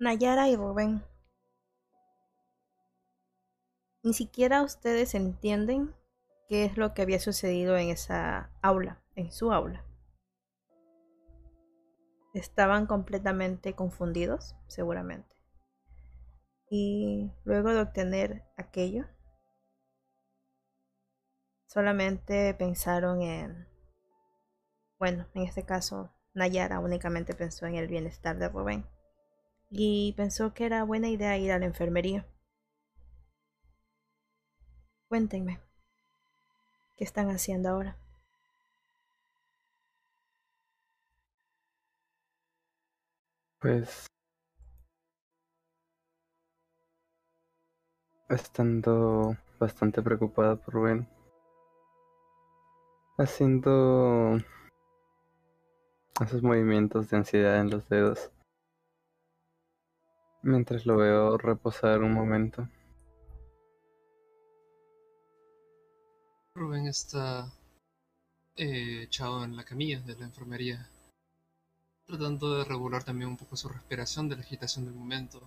Nayara y Rubén. Ni siquiera ustedes entienden qué es lo que había sucedido en esa aula, en su aula. Estaban completamente confundidos, seguramente. Y luego de obtener aquello, solamente pensaron en, bueno, en este caso, Nayara únicamente pensó en el bienestar de Rubén y pensó que era buena idea ir a la enfermería. Cuéntenme, ¿qué están haciendo ahora? Pues estando bastante preocupada por Rubén, haciendo esos movimientos de ansiedad en los dedos mientras lo veo reposar un momento. Rubén está eh, echado en la camilla de la enfermería, tratando de regular también un poco su respiración de la agitación del momento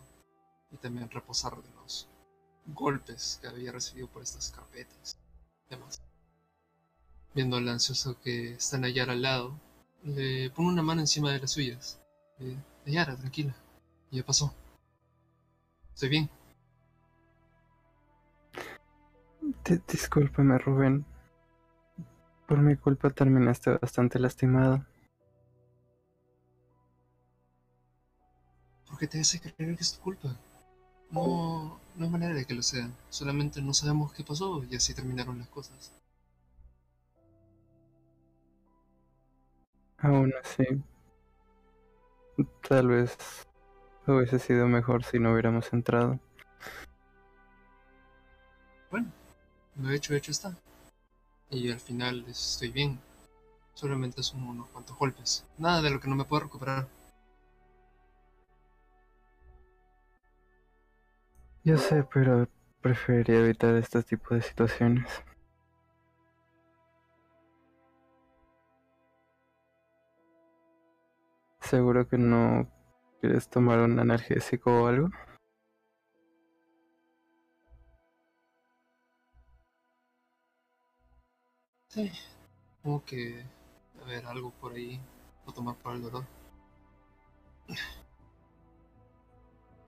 y también reposar de los golpes que había recibido por estas carpetas. Además, viendo al ansioso que está Nayara al lado, le pone una mano encima de las suyas. Eh, Nayara, tranquila, ya pasó. Estoy bien. discúlpame, Rubén. Por mi culpa terminaste bastante lastimado. ¿Por qué te hace creer que es tu culpa? No, no hay manera de que lo sea. Solamente no sabemos qué pasó y así terminaron las cosas. Aún así, tal vez hubiese sido mejor si no hubiéramos entrado. Bueno, lo hecho, hecho está. Y al final estoy bien. Solamente son unos cuantos golpes. Nada de lo que no me puedo recuperar. Yo sé, pero preferiría evitar este tipo de situaciones. Seguro que no quieres tomar un analgésico o algo. Sí, como que a ver algo por ahí o tomar para el dolor.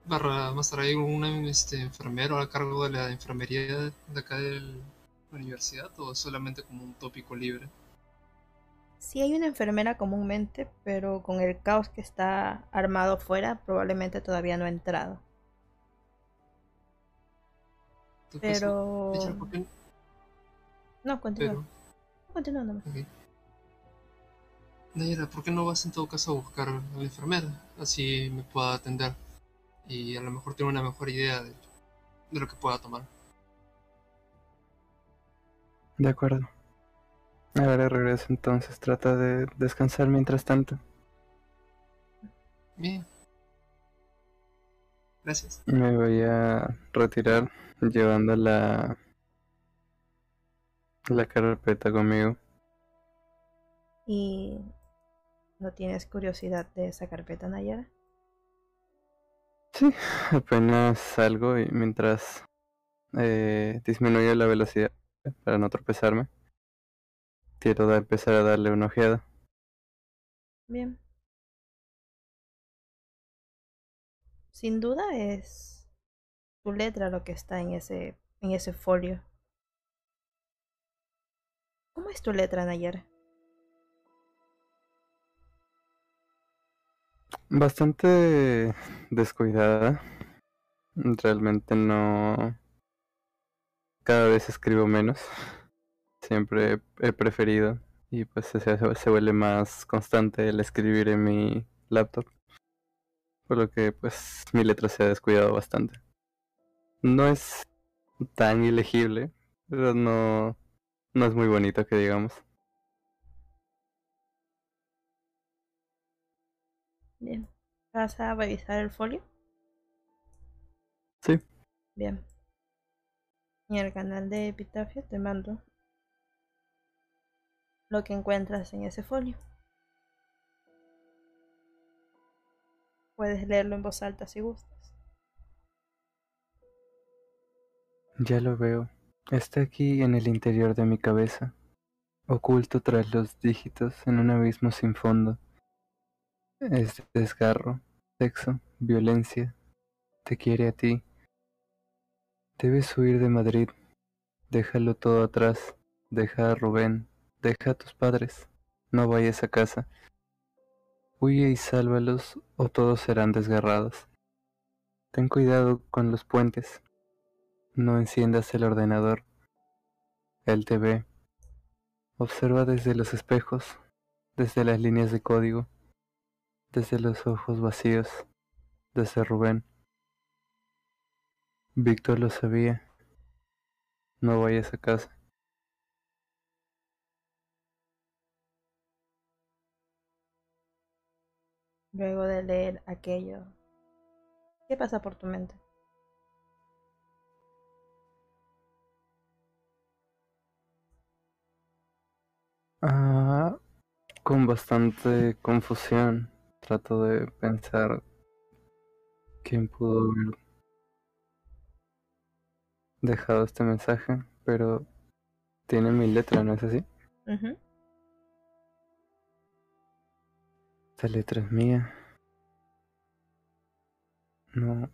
Barra, más tarde un este, enfermero a cargo de la enfermería de acá de la universidad o solamente como un tópico libre. Sí hay una enfermera comúnmente, pero con el caos que está armado afuera, probablemente todavía no ha entrado. Pero... No, continúa. Continúa nomás. Nayara, ¿por qué no vas en todo caso a buscar a la enfermera? Así me pueda atender. Y a lo mejor tengo una mejor idea de, de lo que pueda tomar. De acuerdo. Ahora regreso entonces, trata de descansar mientras tanto. Bien. Gracias. Me voy a retirar llevando la, la carpeta conmigo. ¿Y no tienes curiosidad de esa carpeta, Nayara? Sí, apenas salgo y mientras eh, disminuyo la velocidad para no tropezarme. Quiero empezar a darle una ojeada. Bien. Sin duda es tu letra lo que está en ese, en ese folio. ¿Cómo es tu letra, Nayara? Bastante descuidada. Realmente no... Cada vez escribo menos siempre he preferido y pues se, se vuelve más constante el escribir en mi laptop. Por lo que pues mi letra se ha descuidado bastante. No es tan ilegible, pero no, no es muy bonito que digamos. Bien. ¿Vas a revisar el folio? Sí. Bien. En el canal de Epitafio te mando lo que encuentras en ese folio. Puedes leerlo en voz alta si gustas. Ya lo veo. Está aquí en el interior de mi cabeza, oculto tras los dígitos en un abismo sin fondo. Es desgarro, sexo, violencia. Te quiere a ti. Debes huir de Madrid. Déjalo todo atrás. Deja a Rubén. Deja a tus padres. No vayas a casa. Huye y sálvalos o todos serán desgarrados. Ten cuidado con los puentes. No enciendas el ordenador. Él te ve. Observa desde los espejos, desde las líneas de código, desde los ojos vacíos, desde Rubén. Víctor lo sabía. No vayas a casa. Luego de leer aquello, ¿qué pasa por tu mente? Ah, con bastante confusión. Trato de pensar quién pudo haber dejado este mensaje, pero tiene mi letra, ¿no es así? Esta letra es mía. No.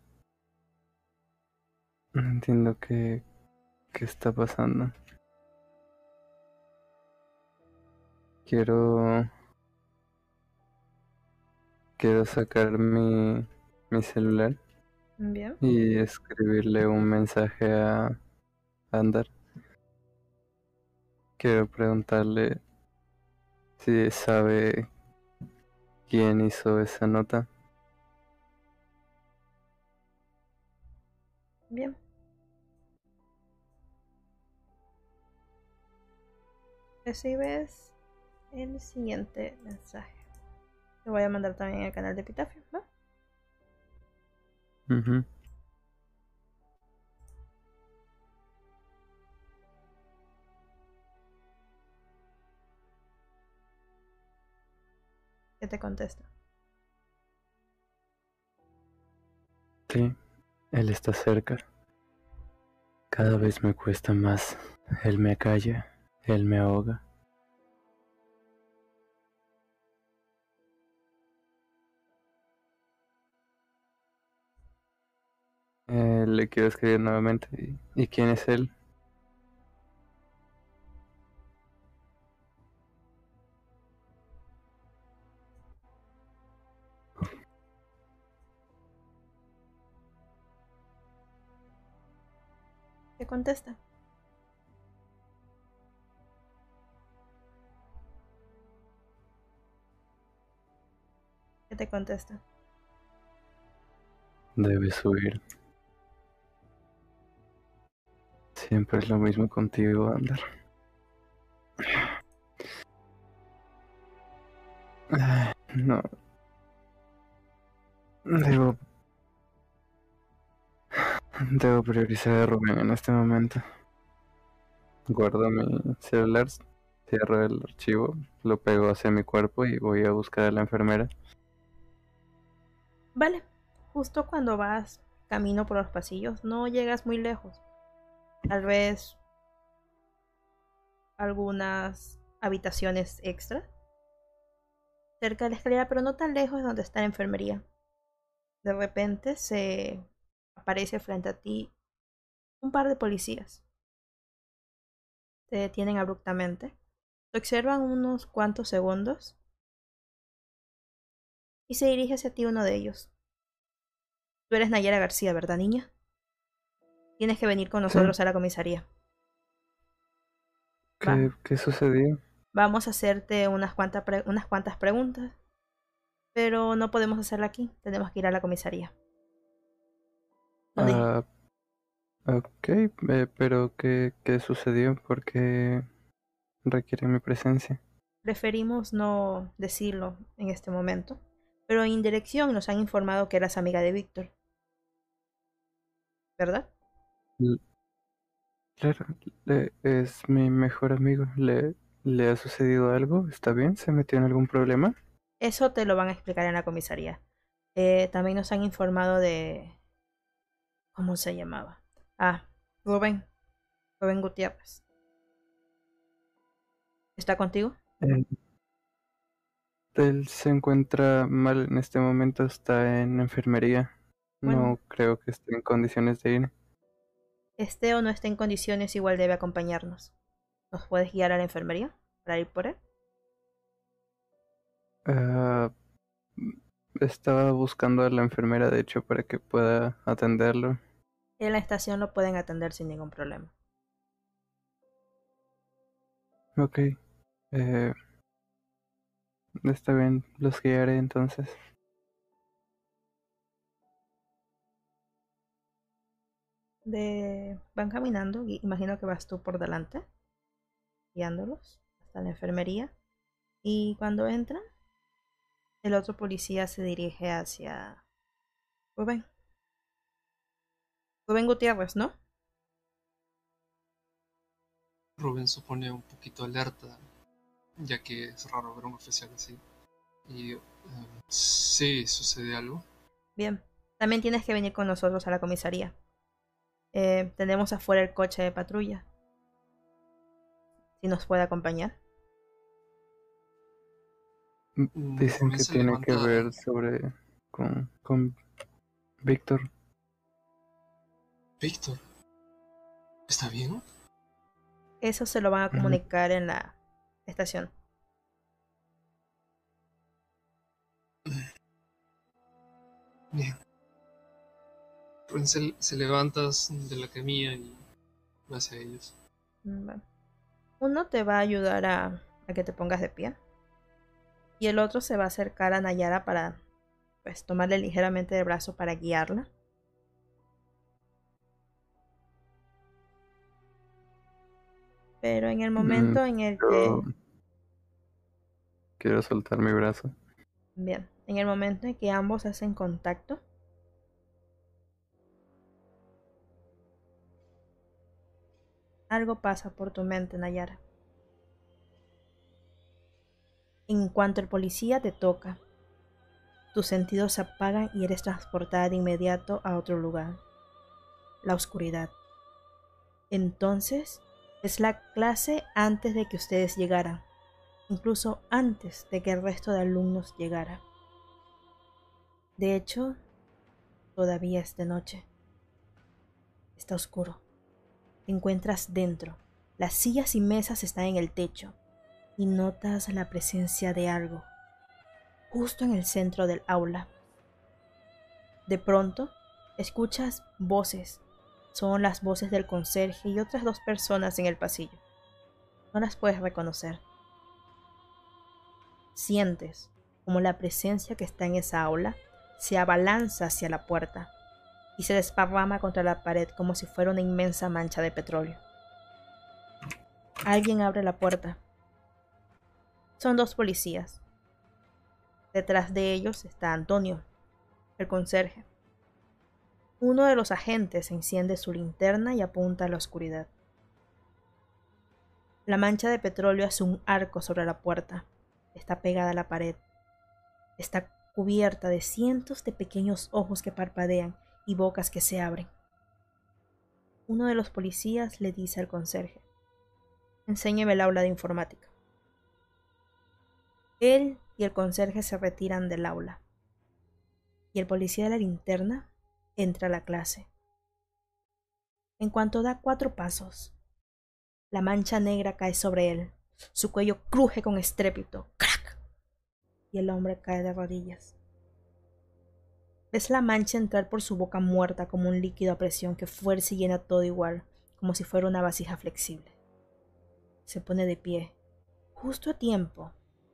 No entiendo qué, qué está pasando. Quiero. Quiero sacar mi, mi celular Bien. y escribirle un mensaje a Andar. Quiero preguntarle si sabe quién hizo esa nota. Bien. Recibes el siguiente mensaje. Te voy a mandar también al canal de Epitafio, ¿va? Ujú. ¿Qué te contesta? Sí, él está cerca. Cada vez me cuesta más. Él me acalla, él me ahoga. Eh, le quiero escribir nuevamente. ¿Y, y quién es él? Contesta? ¿Qué te contesta? Debes huir. Siempre es lo mismo contigo, Andar. Ay, No. Debo. Debo priorizar a Rubén en este momento. Guardo mi celular, cierro el archivo, lo pego hacia mi cuerpo y voy a buscar a la enfermera. Vale, justo cuando vas camino por los pasillos, no llegas muy lejos. Tal vez algunas habitaciones extra cerca de la escalera, pero no tan lejos de donde está la enfermería. De repente se aparece frente a ti un par de policías. Te detienen abruptamente. Te observan unos cuantos segundos y se dirige hacia ti uno de ellos. Tú eres Nayara García, ¿verdad, niña? Tienes que venir con nosotros a la comisaría. ¿Qué, qué sucedió? Vamos a hacerte unas, cuantas unas cuantas preguntas, pero no podemos hacerla aquí. Tenemos que ir a la comisaría. Ah, ok, eh, pero ¿qué, ¿qué sucedió? ¿Por qué requiere mi presencia? Preferimos no decirlo en este momento, pero en dirección nos han informado que eras amiga de Víctor. ¿Verdad? L- Claro, le- es mi mejor amigo. ¿Le, ¿Le ha sucedido algo? ¿Está bien? ¿Se metió en algún problema? Eso te lo van a explicar en la comisaría. Eh, también nos han informado de... ¿Cómo se llamaba? Ah, Rubén. Rubén Gutiérrez. ¿Está contigo? Eh, él se encuentra mal en este momento, está en enfermería. Bueno. No creo que esté en condiciones de ir. Esté o no esté en condiciones, igual debe acompañarnos. ¿Nos puedes guiar a la enfermería para ir por él? Ah, estaba buscando a la enfermera, de hecho, para que pueda atenderlo. En la estación lo pueden atender sin ningún problema. Ok. Eh, está bien, los guiaré entonces. De... Van caminando, imagino que vas tú por delante, guiándolos hasta la enfermería. Y cuando entran, el otro policía se dirige hacia Rubén. Rubén Gutiérrez, ¿no? Rubén se pone un poquito alerta, ya que es raro ver a un oficial así. Y eh, sí, sucede algo. Bien. También tienes que venir con nosotros a la comisaría. Eh, tenemos afuera el coche de patrulla. Si nos puede acompañar. Mm, Dicen que tiene que ver sobre con, con Víctor. Víctor, ¿está bien? Eso se lo van a comunicar en la estación. Bien. Rubén se, se levanta de la camilla y va hacia ellos. Mm, bueno. Uno te va a ayudar a, a que te pongas de pie. Y el otro se va a acercar a Nayara para pues tomarle ligeramente del brazo para guiarla. Pero en el momento en el que quiero soltar mi brazo. Bien, en el momento en que ambos hacen contacto, algo pasa por tu mente, Nayara. En cuanto el policía te toca, tus sentidos se apagan y eres transportada de inmediato a otro lugar, la oscuridad. Entonces, es la clase antes de que ustedes llegaran incluso antes de que el resto de alumnos llegara. De hecho, todavía es de noche. Está oscuro. Te encuentras dentro. Las sillas y mesas están en el techo y notas la presencia de algo justo en el centro del aula. De pronto, escuchas voces. Son las voces del conserje y otras dos personas en el pasillo. No las puedes reconocer. Sientes como la presencia que está en esa aula se abalanza hacia la puerta y se desparrama contra la pared como si fuera una inmensa mancha de petróleo. Alguien abre la puerta. Son dos policías. Detrás de ellos está Antonio, el conserje. Uno de los agentes enciende su linterna y apunta a la oscuridad. La mancha de petróleo hace un arco sobre la puerta está pegada a la pared. Está cubierta de cientos de pequeños ojos que parpadean y bocas que se abren. Uno de los policías le dice al conserje, enséñeme el aula de informática. Él y el conserje se retiran del aula. Y el policía de la linterna entra a la clase. En cuanto da cuatro pasos, la mancha negra cae sobre él. Su cuello cruje con estrépito. ¡Crack! Y el hombre cae de rodillas. Ves la mancha entrar por su boca muerta como un líquido a presión que fuerza y llena todo igual, como si fuera una vasija flexible. Se pone de pie, justo a tiempo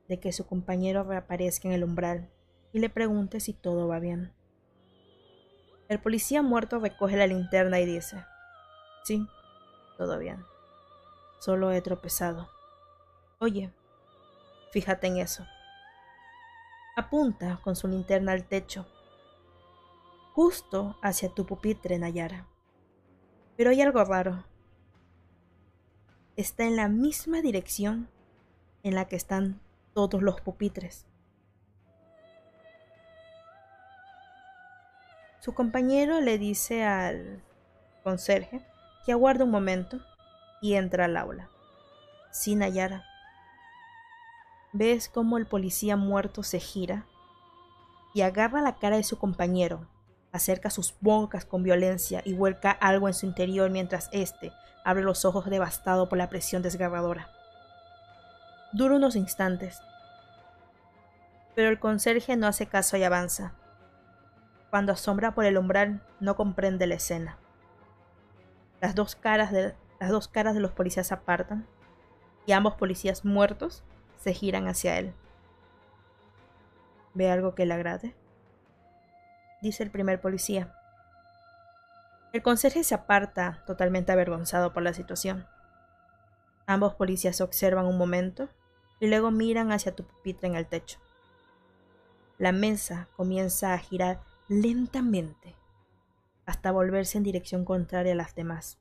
de que su compañero reaparezca en el umbral y le pregunte si todo va bien. El policía muerto recoge la linterna y dice, sí, todo bien. Solo he tropezado. Oye, fíjate en eso. Apunta con su linterna al techo, justo hacia tu pupitre, Nayara. Pero hay algo raro. Está en la misma dirección en la que están todos los pupitres. Su compañero le dice al conserje que aguarde un momento y entra al aula. Sin Nayara. Ves cómo el policía muerto se gira y agarra la cara de su compañero, acerca sus bocas con violencia y vuelca algo en su interior mientras éste abre los ojos devastado por la presión desgarradora. Dura unos instantes, pero el conserje no hace caso y avanza. Cuando asombra por el umbral, no comprende la escena. Las dos caras de, las dos caras de los policías apartan y ambos policías muertos se giran hacia él. ¿Ve algo que le agrade? Dice el primer policía. El conserje se aparta, totalmente avergonzado por la situación. Ambos policías observan un momento y luego miran hacia tu pupitre en el techo. La mesa comienza a girar lentamente hasta volverse en dirección contraria a las demás.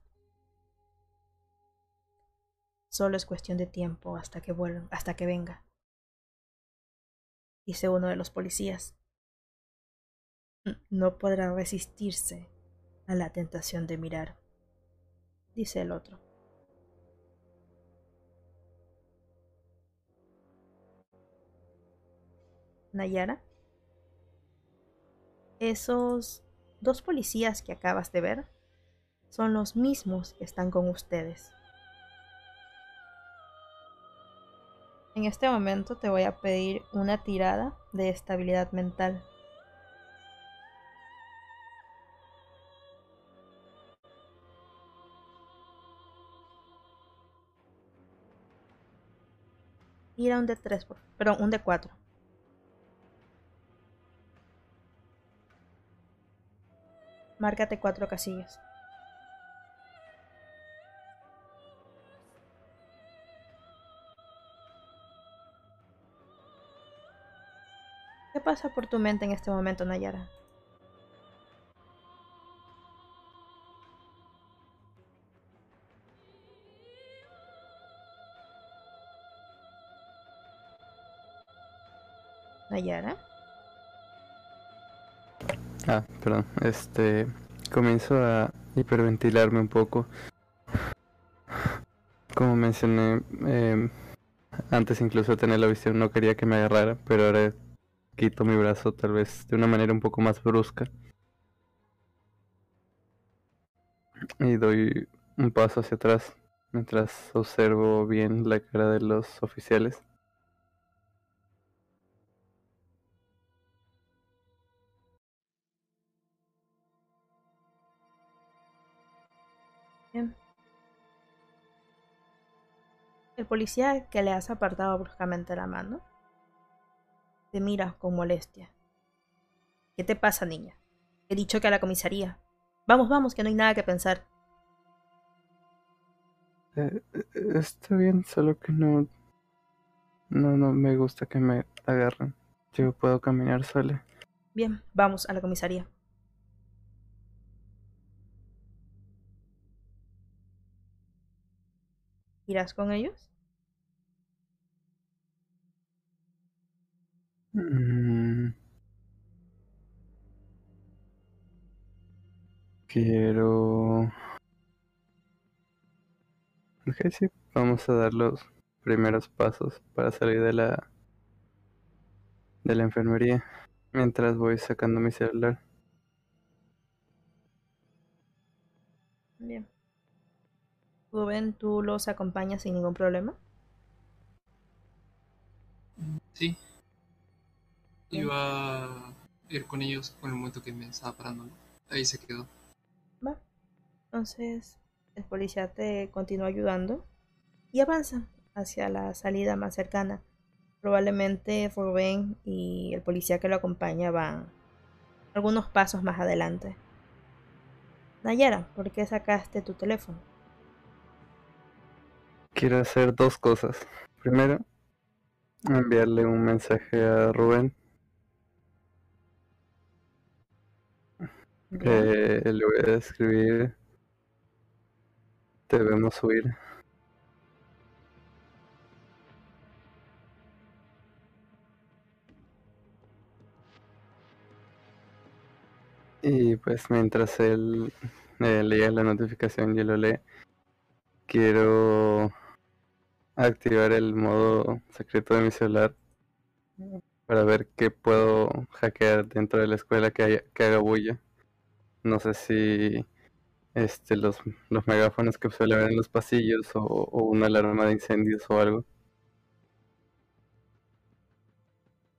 Solo es cuestión de tiempo hasta que vuelva, hasta que venga, dice uno de los policías. No podrá resistirse a la tentación de mirar, dice el otro. Nayara, esos dos policías que acabas de ver son los mismos que están con ustedes. En este momento te voy a pedir una tirada de estabilidad mental. Tira un de 3, perdón, un de 4. Márcate cuatro casillas. ¿Qué pasa por tu mente en este momento, Nayara? Nayara. Ah, perdón. Este. Comienzo a hiperventilarme un poco. Como mencioné, eh, antes incluso de tener la visión no quería que me agarrara, pero ahora quito mi brazo tal vez de una manera un poco más brusca. Y doy un paso hacia atrás mientras observo bien la cara de los oficiales. El policía que le has apartado bruscamente la mano te mira con molestia. ¿Qué te pasa, niña? He dicho que a la comisaría. Vamos, vamos, que no hay nada que pensar. Eh, eh, está bien, solo que no... No, no me gusta que me agarren. Yo puedo caminar sola. Bien, vamos a la comisaría. ¿Irás con ellos? Mm. Quiero... Ok, sí, vamos a dar los primeros pasos para salir de la de la enfermería mientras voy sacando mi celular. Bien. Rubén, ¿tú los acompañas sin ningún problema? Sí. Iba a ir con ellos con el momento que me estaba parando. ¿no? Ahí se quedó. Va. Entonces, el policía te continúa ayudando y avanza hacia la salida más cercana. Probablemente Rubén y el policía que lo acompaña van algunos pasos más adelante. Nayara, ¿por qué sacaste tu teléfono? Quiero hacer dos cosas. Primero, enviarle un mensaje a Rubén. Eh, le voy a escribir. Debemos huir. Y pues mientras él eh, leía la notificación y lo lee, quiero activar el modo secreto de mi celular para ver qué puedo hackear dentro de la escuela que, haya, que haga bulla. No sé si este los, los megáfonos que suele ver en los pasillos o, o una alarma de incendios o algo.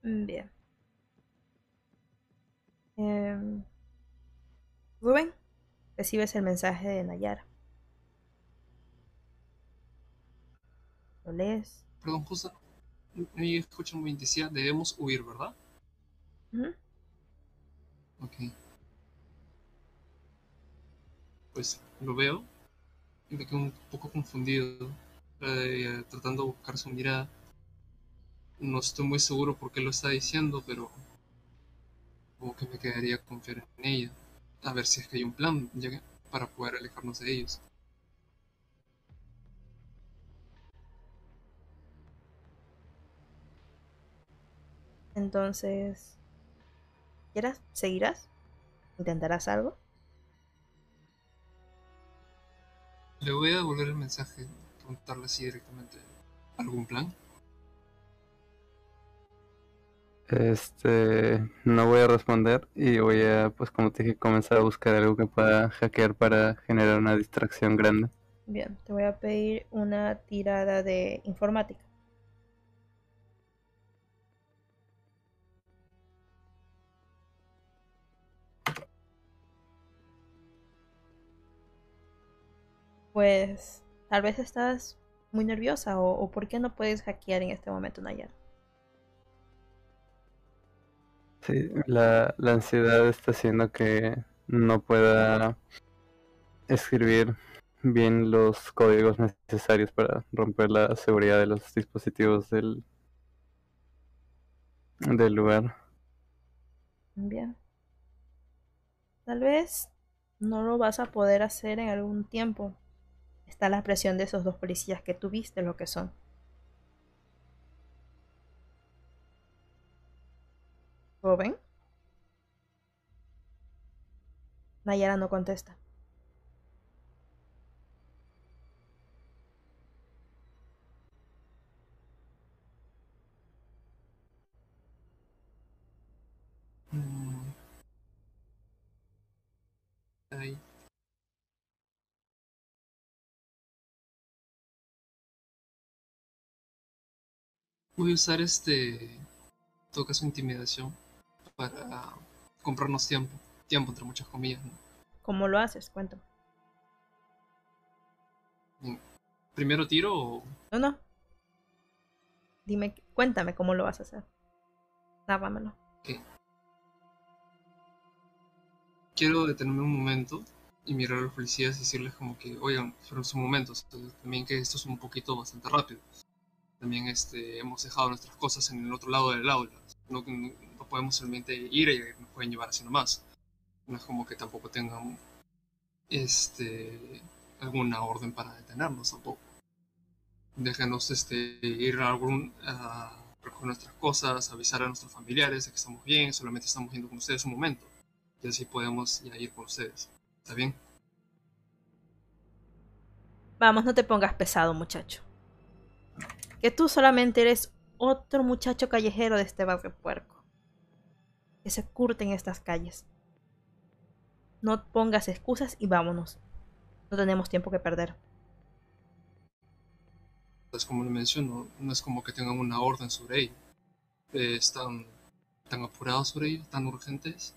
Mm, Bien. Em, Rubén, recibes el mensaje de Nayara. Lo lees. Perdón, justo. A escuchar muy bien. Decía, debemos huir, ¿verdad? Ok. Pues lo veo y me quedo un poco confundido, eh, tratando de buscar su mirada. No estoy muy seguro por qué lo está diciendo, pero como que me quedaría confiar en ella. A ver si es que hay un plan ya para poder alejarnos de ellos. Entonces. ¿Seguirás? ¿Intentarás algo? Le voy a devolver el mensaje, preguntarle así directamente. ¿Algún plan? Este, no voy a responder y voy a, pues como te dije, comenzar a buscar algo que pueda hackear para generar una distracción grande. Bien, te voy a pedir una tirada de informática. Pues tal vez estás muy nerviosa o, o ¿por qué no puedes hackear en este momento, Nayara? Sí, la, la ansiedad está haciendo que no pueda escribir bien los códigos necesarios para romper la seguridad de los dispositivos del, del lugar. Bien. Tal vez no lo vas a poder hacer en algún tiempo. Está la presión de esos dos policías que tú viste lo que son. ¿Joven? Nayara no contesta. Mm. Ahí. Voy a usar este. en todo caso, intimidación para comprarnos tiempo. Tiempo, entre muchas comillas. ¿no? ¿Cómo lo haces? Cuéntame. Primero tiro o. No, no. Dime, cuéntame cómo lo vas a hacer. Nárramelo. quiero detenerme un momento y mirar a los policías y decirles como que, oigan, fueron sus momentos, también que esto es un poquito bastante rápido. También este, hemos dejado nuestras cosas en el otro lado del aula. No, no, podemos simplemente ir y nos pueden llevar así nomás. No es como que tampoco tengan este, alguna orden para detenernos tampoco. Déjanos este, ir a algún, a recoger nuestras cosas, avisar a nuestros familiares de que estamos bien, solamente estamos yendo con ustedes un momento y así podemos ya ir con ustedes. ¿Está bien? Vamos, no te pongas pesado, muchacho. Que tú solamente eres otro muchacho callejero de este barrio puerco. Que se curte en estas calles. No pongas excusas y vámonos. No tenemos tiempo que perder. Pues como le menciono, no es como que tengan una orden sobre ello. Eh, están tan apurados sobre ello, tan urgentes.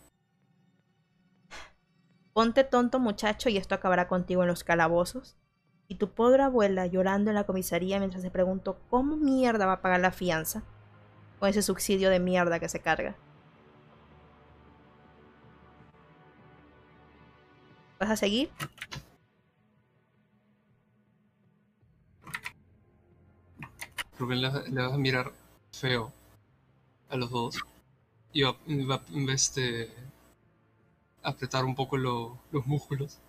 Ponte tonto, muchacho, y esto acabará contigo en los calabozos. Y tu pobre abuela llorando en la comisaría mientras se preguntó cómo mierda va a pagar la fianza con ese subsidio de mierda que se carga. ¿Vas a seguir? Rubén le, le va a mirar feo a los dos y va, va a este, apretar un poco lo- los músculos.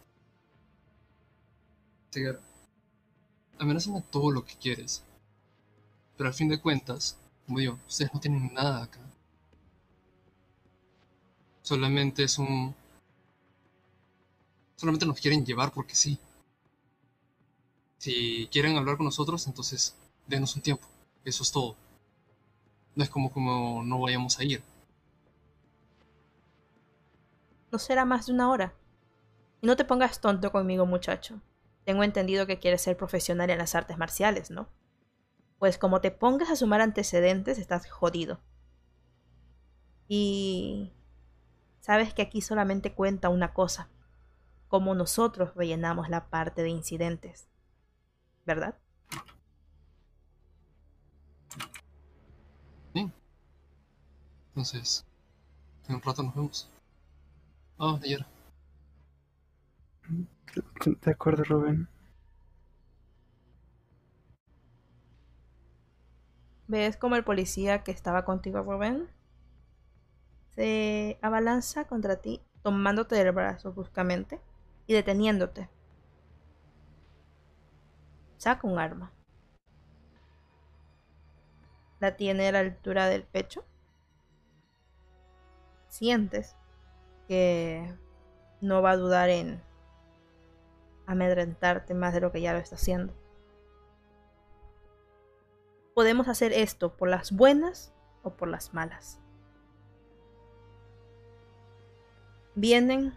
Amenázame todo lo que quieres. Pero al fin de cuentas, como digo, ustedes no tienen nada acá. Solamente es un Solamente nos quieren llevar porque sí. Si quieren hablar con nosotros, entonces denos un tiempo. Eso es todo. No es como como no vayamos a ir. No será más de una hora. Y no te pongas tonto conmigo, muchacho. Tengo entendido que quieres ser profesional en las artes marciales, ¿no? Pues como te pongas a sumar antecedentes, estás jodido. Y... Sabes que aquí solamente cuenta una cosa. Cómo nosotros rellenamos la parte de incidentes. ¿Verdad? Bien. Entonces, en un rato nos vemos. Vamos, Nayara. De acuerdo, Rubén. ¿Ves como el policía que estaba contigo, Rubén? Se abalanza contra ti, tomándote del brazo bruscamente y deteniéndote. Saca un arma. La tiene a la altura del pecho. Sientes que no va a dudar en amedrentarte más de lo que ya lo está haciendo. Podemos hacer esto por las buenas o por las malas. Vienen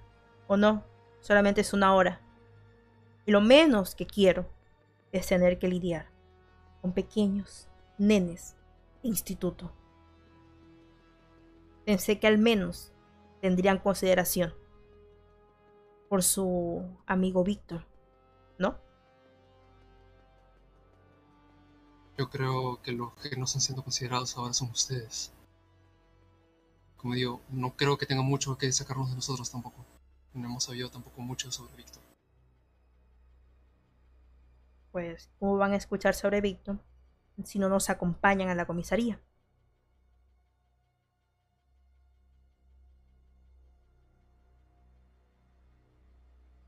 o no, solamente es una hora. Y lo menos que quiero es tener que lidiar con pequeños nenes de instituto. Pensé que al menos tendrían consideración por su amigo Víctor, ¿no? Yo creo que los que no están siendo considerados ahora son ustedes. Como digo, no creo que tenga mucho que sacarnos de nosotros tampoco. No hemos sabido tampoco mucho sobre Víctor. Pues, ¿cómo van a escuchar sobre Víctor si no nos acompañan a la comisaría?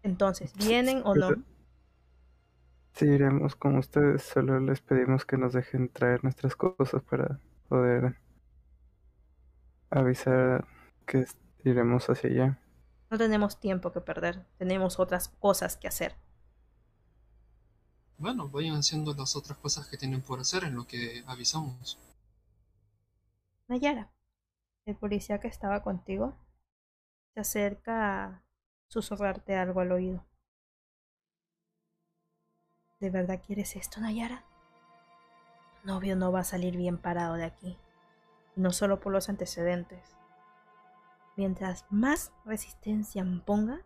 Entonces, ¿vienen o no? Sí, iremos con ustedes. Solo les pedimos que nos dejen traer nuestras cosas para poder avisar que iremos hacia allá. No tenemos tiempo que perder. Tenemos otras cosas que hacer. Bueno, vayan haciendo las otras cosas que tienen por hacer en lo que avisamos. Nayara, el policía que estaba contigo, se acerca a susurrarte algo al oído. ¿De verdad quieres esto, Nayara? Tu novio no va a salir bien parado de aquí. No solo por los antecedentes. Mientras más resistencia ponga,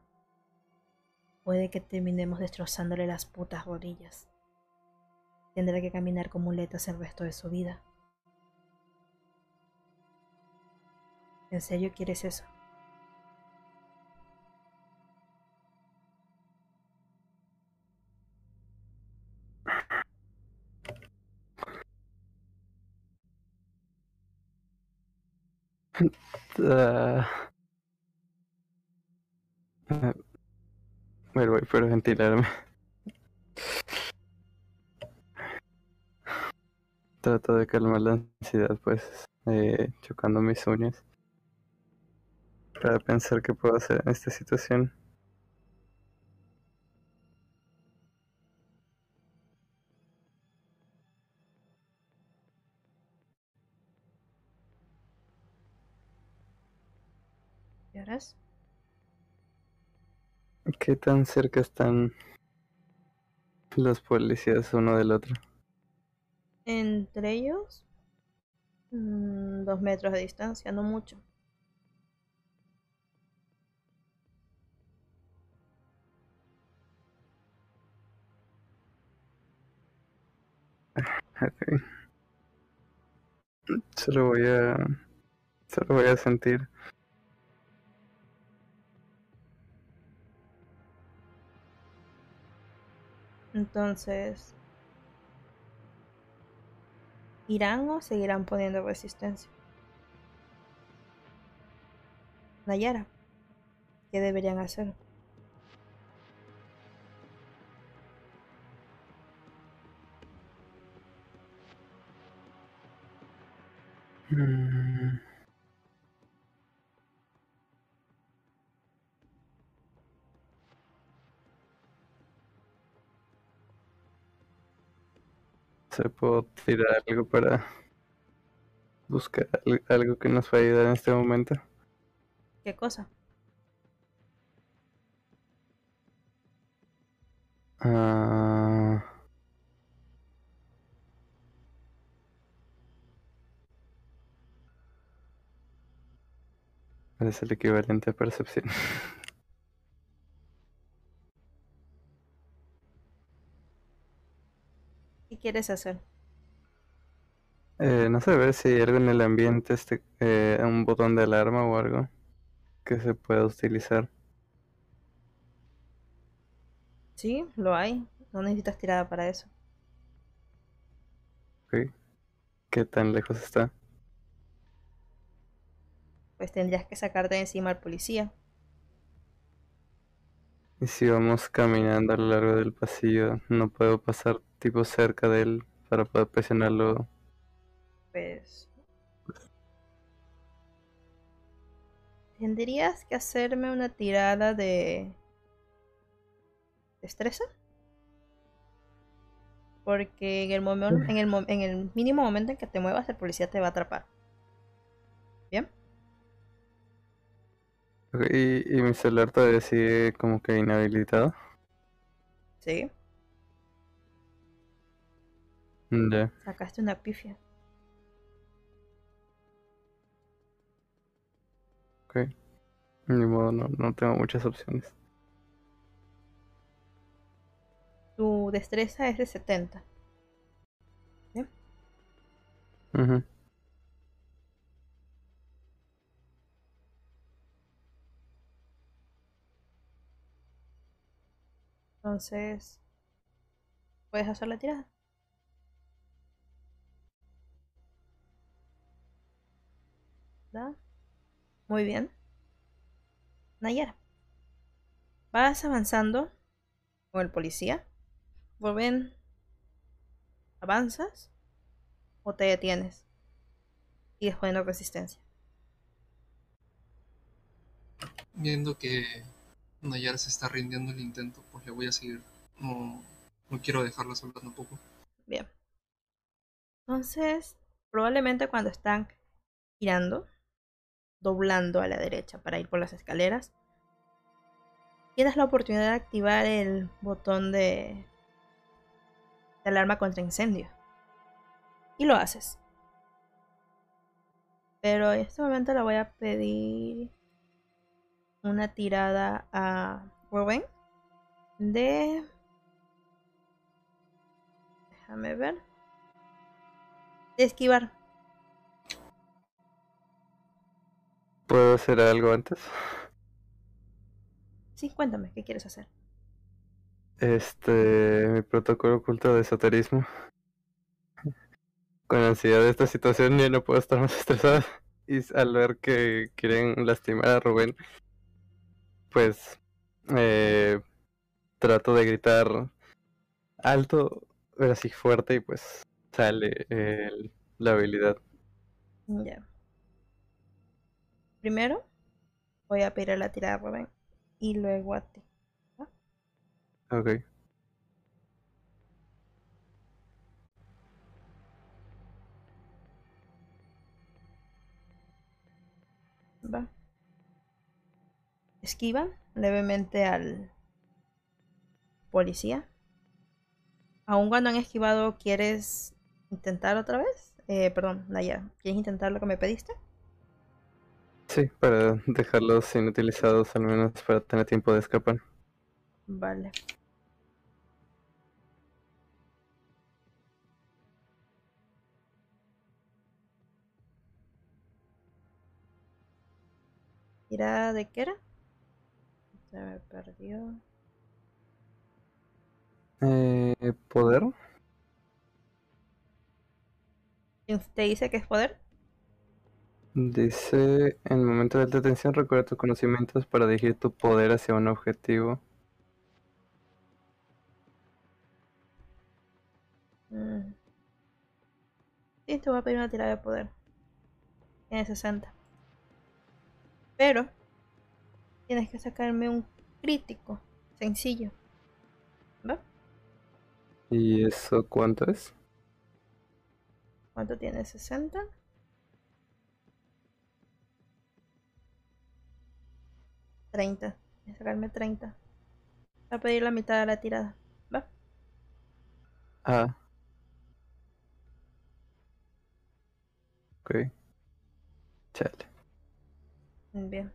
puede que terminemos destrozándole las putas rodillas. Tendrá que caminar con muletas el resto de su vida. ¿En serio quieres eso? Ah. Ah, Bueno, voy para ventilarme. Trato de calmar la ansiedad, pues, eh, chocando mis uñas. Para pensar qué puedo hacer en esta situación. ¿Qué tan cerca están los policías uno del otro? Entre ellos, mm, dos metros de distancia, no mucho. Ok. Solo voy a. Solo voy a sentir. Entonces, ¿irán o seguirán poniendo resistencia? Nayara, ¿qué deberían hacer? Mm, Se puedo tirar algo para buscar al- algo que nos va a ayudar en este momento. ¿Qué cosa? Ah, es el equivalente a percepción. quieres hacer? Eh, no sé, ver si hay algo en el ambiente, este, eh, un botón de alarma o algo que se pueda utilizar. Sí, lo hay. No necesitas tirada para eso. Ok. ¿Qué tan lejos está? Pues tendrías que sacarte de encima al policía. Y si vamos caminando a lo largo del pasillo, no puedo pasar tipo cerca de él para poder presionarlo. Pues... Tendrías que hacerme una tirada de... ¿Destreza? Porque en el, momen- en, el, en el mínimo momento en que te muevas, el policía te va a atrapar. Y, y mi celular todavía sigue como que inhabilitado. Sí. Mm, Ya. Sacaste una pifia. Ok. Ni modo, no, no tengo muchas opciones. Tu destreza es de 70. Ujú. Entonces... ¿Puedes hacer la tirada? ¿Verdad? Muy bien. Nayara. Vas avanzando con el policía. Rubén, ¿avanzas o te detienes? Y después no resistencia. Viendo que Nayara se está rindiendo el intento, pues le voy a seguir. No, no quiero dejarla sola tampoco. Bien. Entonces, probablemente cuando están girando, doblando a la derecha para ir por las escaleras, tienes la oportunidad de activar el botón de, de alarma contra incendio. Y lo haces. Pero en este momento le voy a pedir una tirada a Rubén de Déjame ver. De esquivar. ¿Puedo hacer algo antes? Sí, cuéntame, ¿qué quieres hacer? Este, mi protocolo oculto de esoterismo. Con ansiedad de esta situación ya no puedo estar más estresada. Y al ver que quieren lastimar a Rubén, pues eh, trato de gritar alto, pero así fuerte y pues sale la habilidad. Ya. Primero voy a pedir la tirada a Rubén y luego a ti. Ok. Esquiva levemente al policía. Aun cuando han esquivado, ¿quieres intentar otra vez? Eh, perdón, Naya, ¿quieres intentar lo que me pediste? Sí, para dejarlos inutilizados al menos para tener tiempo de escapar. Vale. ¿Tirada de qué era? Se me perdió. Eh, ¿Poder? ¿Te dice que es poder? Dice, en el momento de alta tensión recuerda tus conocimientos para dirigir tu poder hacia un objetivo. Mm. Sí, te voy a pedir una tirada de poder. Tiene 60. Pero tienes que sacarme un crítico. Sencillo. ¿Va? ¿Y eso cuánto es? ¿Cuánto tiene? ¿60? Treinta. Voy a sacarme 30. Voy a pedir la mitad de la tirada. ¿Va? Ah. Ok. Chale. Bien.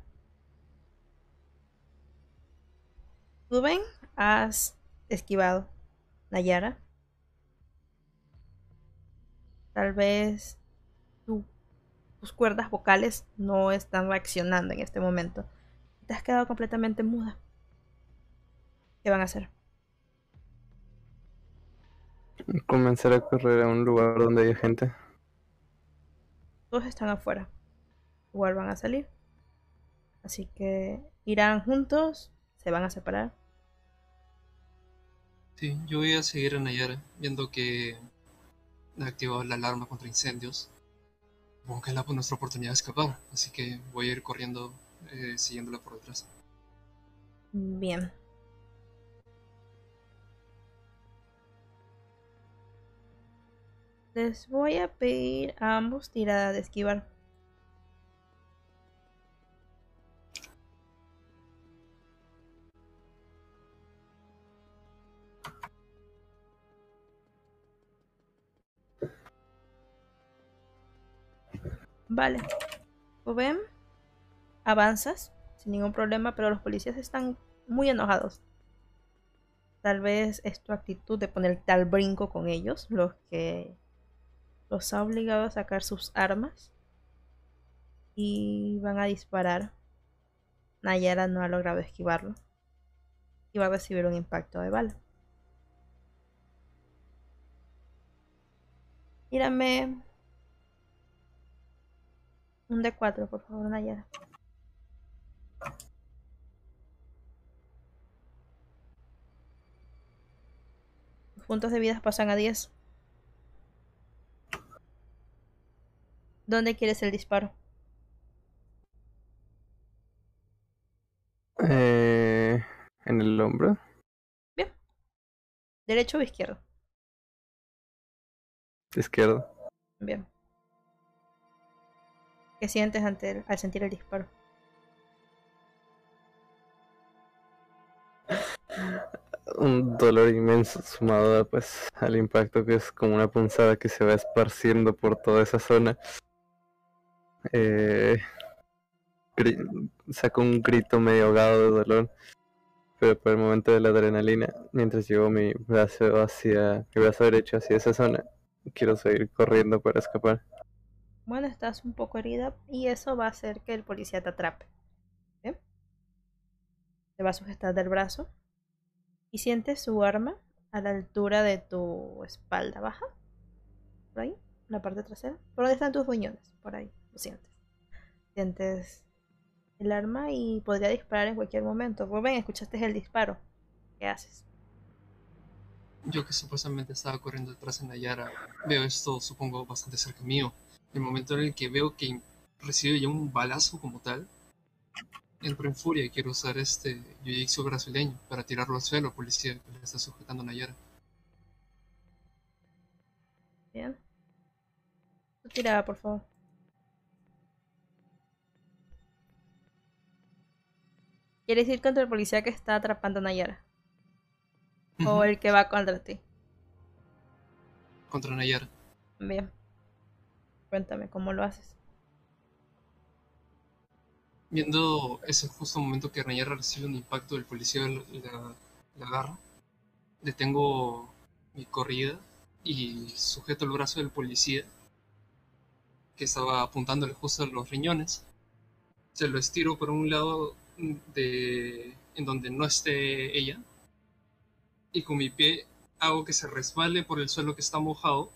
Rubén, has esquivado. Nayara. Tal vez tu- tus cuerdas vocales no están reaccionando en este momento. Te has quedado completamente muda. ¿Qué van a hacer? Comenzar a correr a un lugar donde haya gente. Todos están afuera. Igual van a salir. Así que irán juntos, se van a separar. Sí, yo voy a seguir a Nayara, viendo que ha activado la alarma contra incendios. Supongo que es la, nuestra oportunidad de escapar, así que voy a ir corriendo, eh, siguiéndola por detrás. Bien. Les voy a pedir a ambos tirada de esquivar. Vale. Rubén, avanzas sin ningún problema, pero los policías están muy enojados. Tal vez es tu actitud de poner tal brinco con ellos, los que los ha obligado a sacar sus armas y van a disparar. Nayara no ha logrado esquivarlo y va a recibir un impacto de bala. Tírame un D4, por favor, Nayara. Tus puntos de vida pasan a 10. ¿Dónde quieres el disparo? Eh, en el hombro. ¿Derecho o izquierdo? Izquierdo. Bien. ¿Qué sientes ante el- al sentir el disparo? Un dolor inmenso sumado pues al impacto que es como una punzada que se va esparciendo por toda esa zona. Eh, saco un grito medio ahogado de dolor, pero por el momento de la adrenalina, mientras llevo mi brazo hacia mi brazo derecho hacia esa zona, quiero seguir corriendo para escapar. Bueno, estás un poco herida y eso va a hacer que el policía te atrape. Te va a sujetar del brazo y sientes su arma a la altura de tu espalda baja. Por ahí, en la parte trasera. ¿Por dónde están tus riñones? Por ahí, lo sientes. Sientes el arma y podría disparar en cualquier momento. Rubén, escuchaste el disparo. ¿Qué haces? Yo que supuestamente estaba corriendo detrás de Nayara, veo esto, supongo, bastante cerca mío. El momento en el que veo que recibe ya un balazo como tal, entro en furia y quiero usar este jiu-jitsu brasileño para tirarlo al suelo al policía que le está sujetando a Nayara. Bien. Tu tirada, por favor. ¿Quieres ir contra el policía que está atrapando a Nayara? ¿O el que va contra ti? Contra Nayara. Bien. Cuéntame cómo lo haces. Viendo ese justo momento que Nayara recibe un impacto del policía y la, la agarra, detengo mi corrida y sujeto el brazo del policía que estaba apuntándole justo a los riñones. Se lo estiro por un lado de en donde no esté ella y con mi pie hago que se resbale por el suelo que está mojado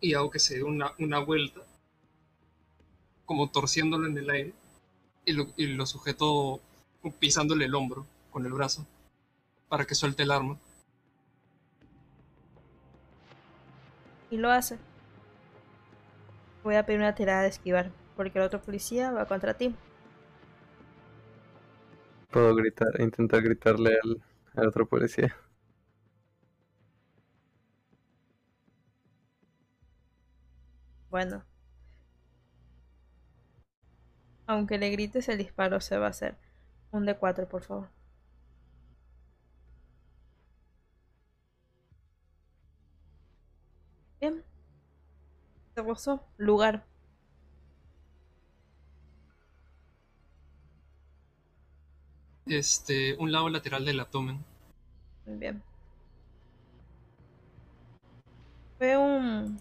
y hago que se dé una, una vuelta como torciéndolo en el aire y lo, y lo sujeto pisándole el hombro con el brazo para que suelte el arma. Y lo hace. Voy a pedir una tirada de esquivar. Porque el otro policía va contra ti. Puedo gritar, intentar gritarle al, al otro policía. Bueno. Aunque le grites el disparo se va a hacer. Un de 4 por favor. Bien. Se rozó. Lugar. Este, un lado lateral del abdomen. Muy bien. Fue un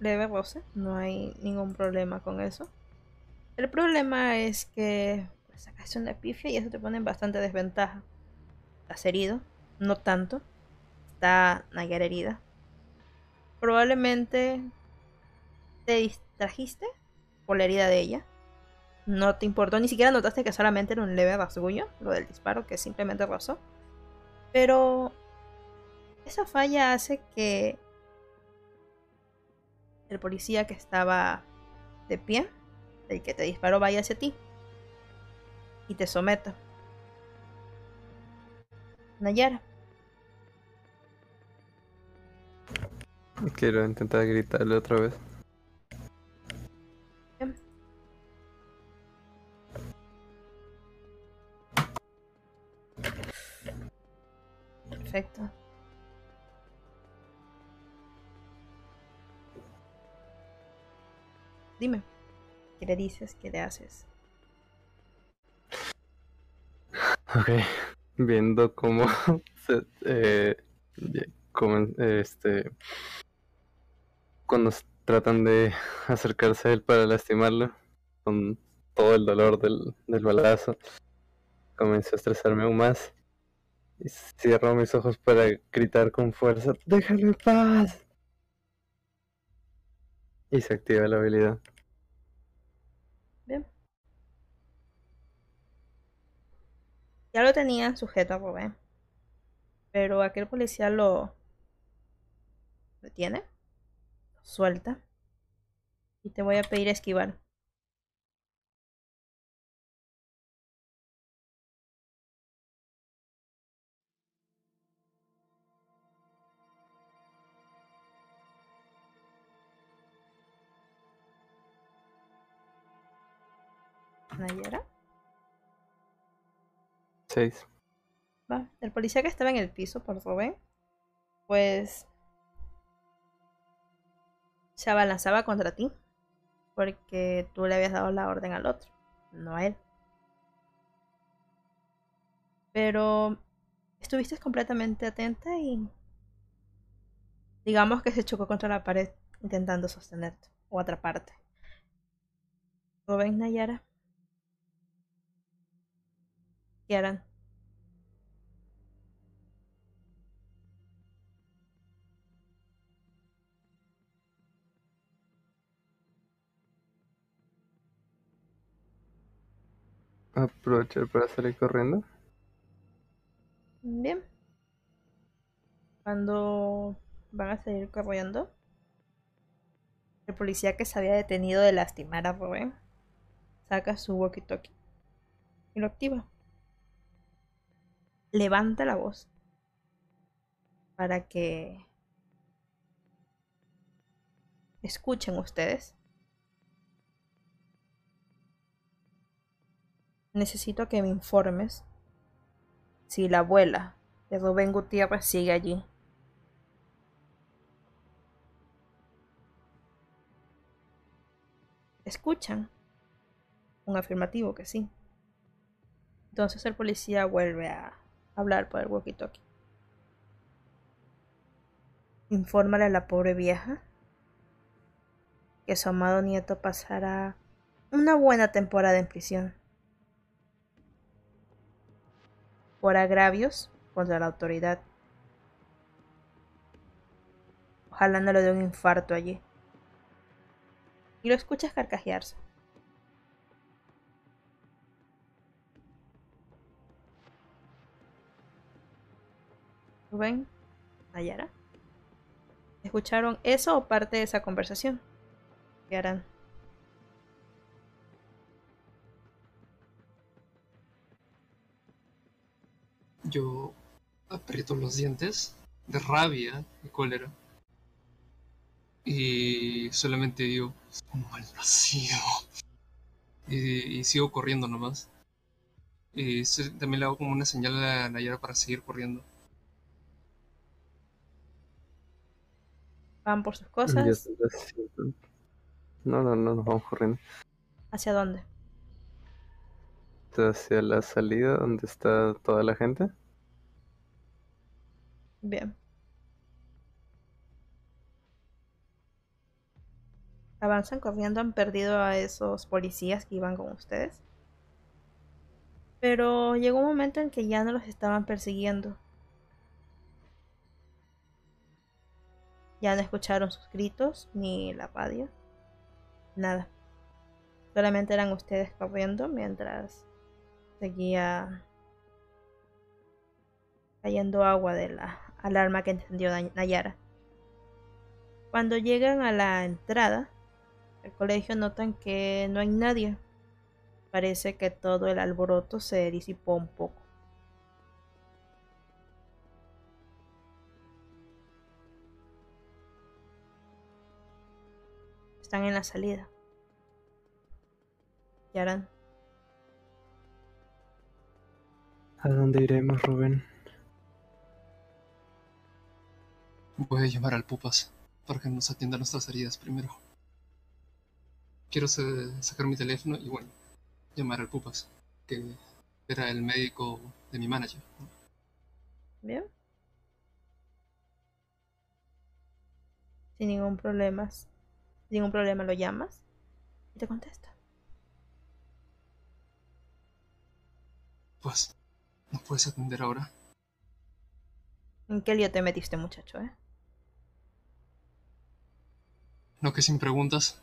leve roce, no hay ningún problema con eso. El problema es que pues, sacaste una pifia y eso te pone en bastante desventaja. Estás herido, no tanto. Está Nayar herida. Probablemente te distrajiste por la herida de ella. No te importó, ni siquiera notaste que solamente era un leve rasguño, lo del disparo, que simplemente rozó. Pero esa falla hace que el policía que estaba de pie, el que te disparó, vaya hacia ti y te someta. Nayara. Quiero intentar gritarle otra vez. ¿Qué le dices? ¿Qué le haces? Ok, viendo cómo se, eh, cómo, este cuando tratan de acercarse a él para lastimarlo con todo el dolor del, del balazo comencé a estresarme aún más y cierro mis ojos para gritar con fuerza déjalo en paz y se activa la habilidad Bien. Ya lo tenían sujeto a. Pero aquel policía lo detiene, lo suelta. Y te voy a pedir esquivar. El policía que estaba en el piso por Rubén, pues se abalanzaba contra ti, porque tú le habías dado la orden al otro, no a él. Pero estuviste completamente atenta y digamos que se chocó contra la pared intentando sostenerte o atraparte. Rubén Nayara. ¿Qué harán? aprovechar para salir corriendo Bien. Cuando van a salir corriendo, el policía que se había detenido de lastimar a Rubén saca su walkie-talkie y lo activa. Levanta la voz para que escuchen ustedes. Necesito que me informes si la abuela de Rubén Gutiérrez sigue allí. ¿Escuchan? Un afirmativo que sí. Entonces el policía vuelve a hablar por el walkie-talkie. Infórmale a la pobre vieja que su amado nieto pasará una buena temporada en prisión por agravios contra la autoridad. Ojalá no le dé un infarto allí. Y lo escuchas carcajearse. Rubén, Nayara, ¿escucharon eso o parte de esa conversación? ¿Qué harán? Yo aprieto los dientes de rabia y cólera. Y solamente digo, un mal nacido. Y, y sigo corriendo nomás. Y también le hago como una señal a Nayara para seguir corriendo. Van por sus cosas. No, no, no, nos vamos corriendo. ¿Hacia dónde? Hacia la salida donde está toda la gente. Bien. Avanzan corriendo, han perdido a esos policías que iban con ustedes. Pero llegó un momento en que ya no los estaban persiguiendo. Ya no escucharon sus gritos ni la radio. Nada. Solamente eran ustedes corriendo mientras seguía cayendo agua de la alarma que encendió Nay- Nayara. Cuando llegan a la entrada del colegio notan que no hay nadie. Parece que todo el alboroto se disipó un poco. Están en la salida. ¿Qué harán? ¿A dónde iremos, Rubén? Voy a llamar al Pupas para que nos atienda nuestras heridas primero. Quiero sa- sacar mi teléfono y bueno, llamar al Pupas, que era el médico de mi manager. ¿no? Bien. Sin ningún problema. Sin ningún problema lo llamas y te contesta. Pues, ¿no puedes atender ahora? ¿En qué lío te metiste, muchacho, eh? No que sin preguntas.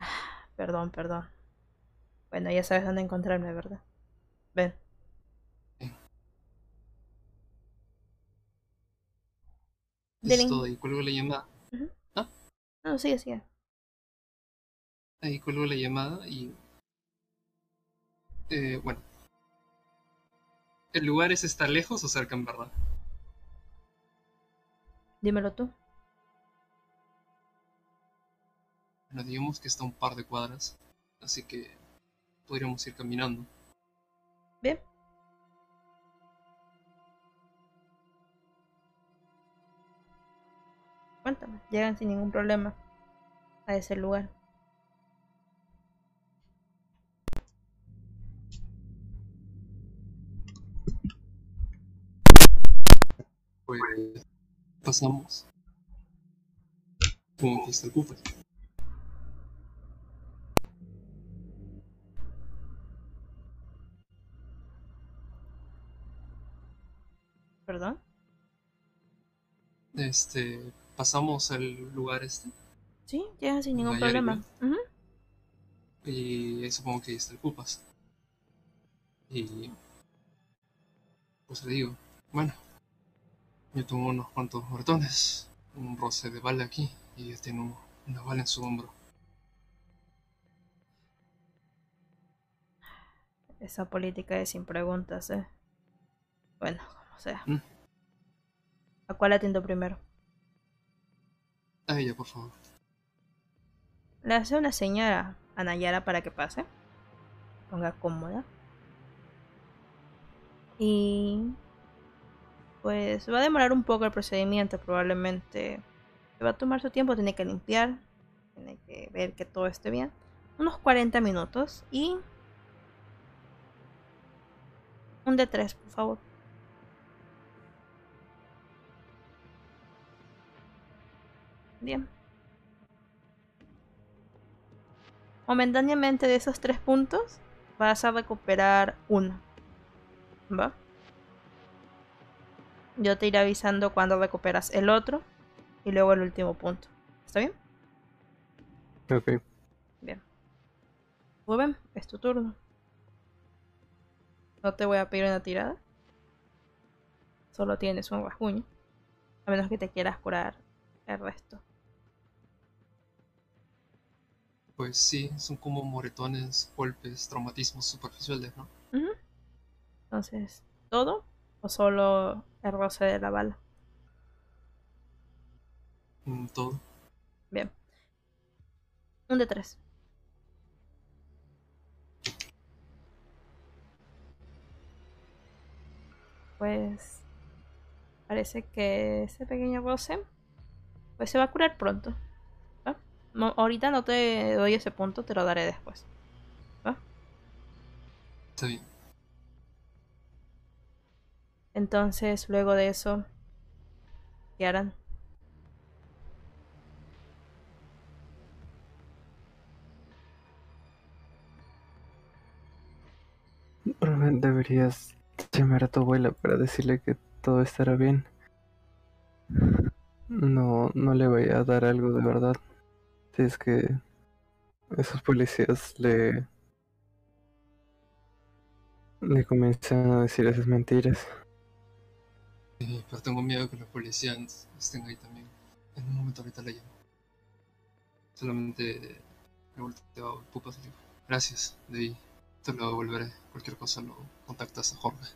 Perdón, perdón. Bueno, ya sabes dónde encontrarme, ¿verdad? Ven. Ahí cuelgo la llamada. No, sigue, sigue. Ahí cuelgo la llamada y... Eh, bueno. ¿El lugar es está lejos o cerca en verdad? Dímelo tú. Bueno, digamos que está a un par de cuadras, así que podríamos ir caminando. Bien. Cuéntame. Llegan sin ningún problema a ese lugar. Pues pasamos. Como que el Pupas. ¿Perdón? Este, pasamos al lugar este Sí, llegan sin ningún problema. Y ahí supongo que ahí está el Pupas. Y pues le digo, bueno, yo tengo unos cuantos moretones, un roce de bala aquí y él tiene un- una bala en su hombro. Esa política es sin preguntas, ¿eh? Bueno, como sea. Mm. ¿A cuál atiendo primero? A ella, por favor. Le hace una señal a Nayara para que pase. Ponga cómoda. Y pues va a demorar un poco el procedimiento, probablemente. Se va a tomar su tiempo, tiene que limpiar, tiene que ver que todo esté bien. Unos 40 minutos y un de 3, por favor. Bien. Momentáneamente de esos tres puntos vas a recuperar uno. ¿Va? Yo te iré avisando cuando recuperas el otro y luego el último punto. ¿Está bien? Ok. Bien. Rubén, es tu turno. No te voy a pedir una tirada. Solo tienes un rasguño. A menos que te quieras curar el resto. Pues sí, son como moretones, golpes, traumatismos superficiales, ¿no? Entonces, ¿todo? ¿O solo el roce de la bala? Mm, todo. Un de tres. Pues parece que ese pequeño roce pues se va a curar pronto. No, ahorita no te doy ese punto, te lo daré después. ¿va? Está bien. Entonces, luego de eso, ¿qué harán? Deberías llamar a tu abuela para decirle que todo estará bien. No, no le vaya a dar algo de verdad. Es que esos policías le le comienzan a decir esas mentiras. Sí, pero tengo miedo que los policías estén ahí también. En un momento ahorita le llamo. Solamente me volteo a pupas y digo, gracias, Debbie. Te lo devolveré. Cualquier cosa lo contactas a Jorge.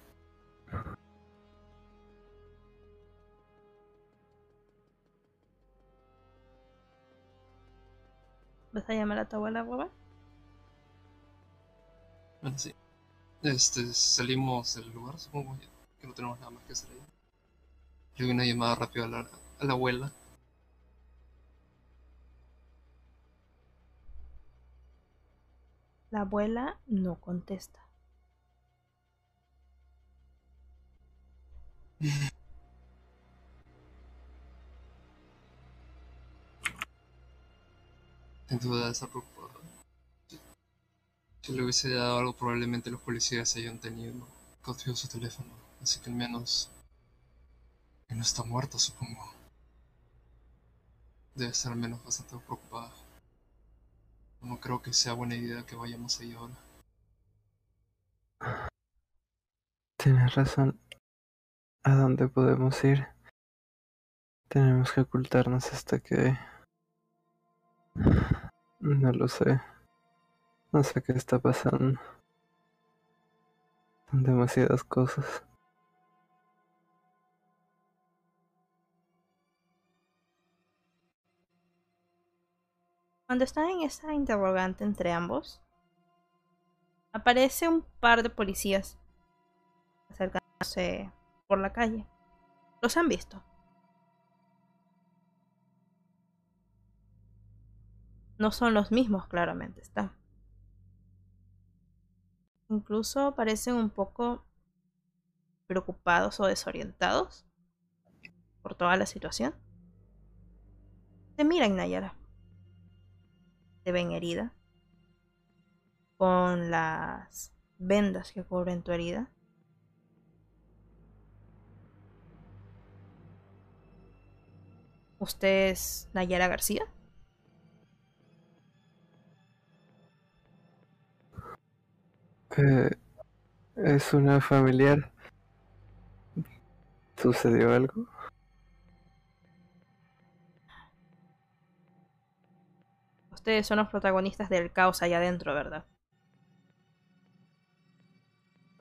¿Vas a llamar a tu abuela, Robert? Bueno, sí. Este, salimos del lugar, supongo que no tenemos nada más que hacer ahí. Le doy una llamada rápida a la, a la abuela. La abuela no contesta. Sin duda preocupada. Si- le hubiese dado algo, probablemente los policías hayan tenido cogido su teléfono. Así que al menos. que no está muerta, supongo. Debe estar al menos bastante preocupada. No creo que sea buena idea que vayamos ahí ahora. Tienes razón. ¿A dónde podemos ir? Tenemos que ocultarnos hasta que... No lo sé. No sé qué está pasando. Son demasiadas cosas. Cuando están en esa interrogante entre ambos, aparece un par de policías acercándose por la calle. ¿Los han visto? No son los mismos, claramente está. Incluso parecen un poco preocupados o desorientados por toda la situación. Te miran, Nayara te ven herida, con las vendas que cubren tu herida. ¿Usted es Nayara García? Eh, es una familiar. ¿Sucedió algo? Ustedes son los protagonistas del caos allá adentro, ¿verdad?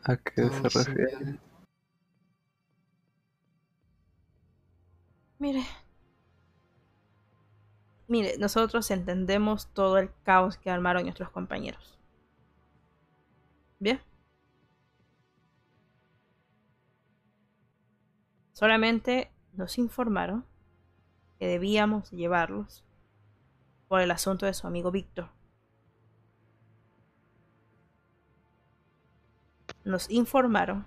¿A qué se refiere? Mire. Mire, nosotros entendemos todo el caos que armaron nuestros compañeros. Bien. Solamente nos informaron que debíamos llevarlos por el asunto de su amigo Víctor. Nos informaron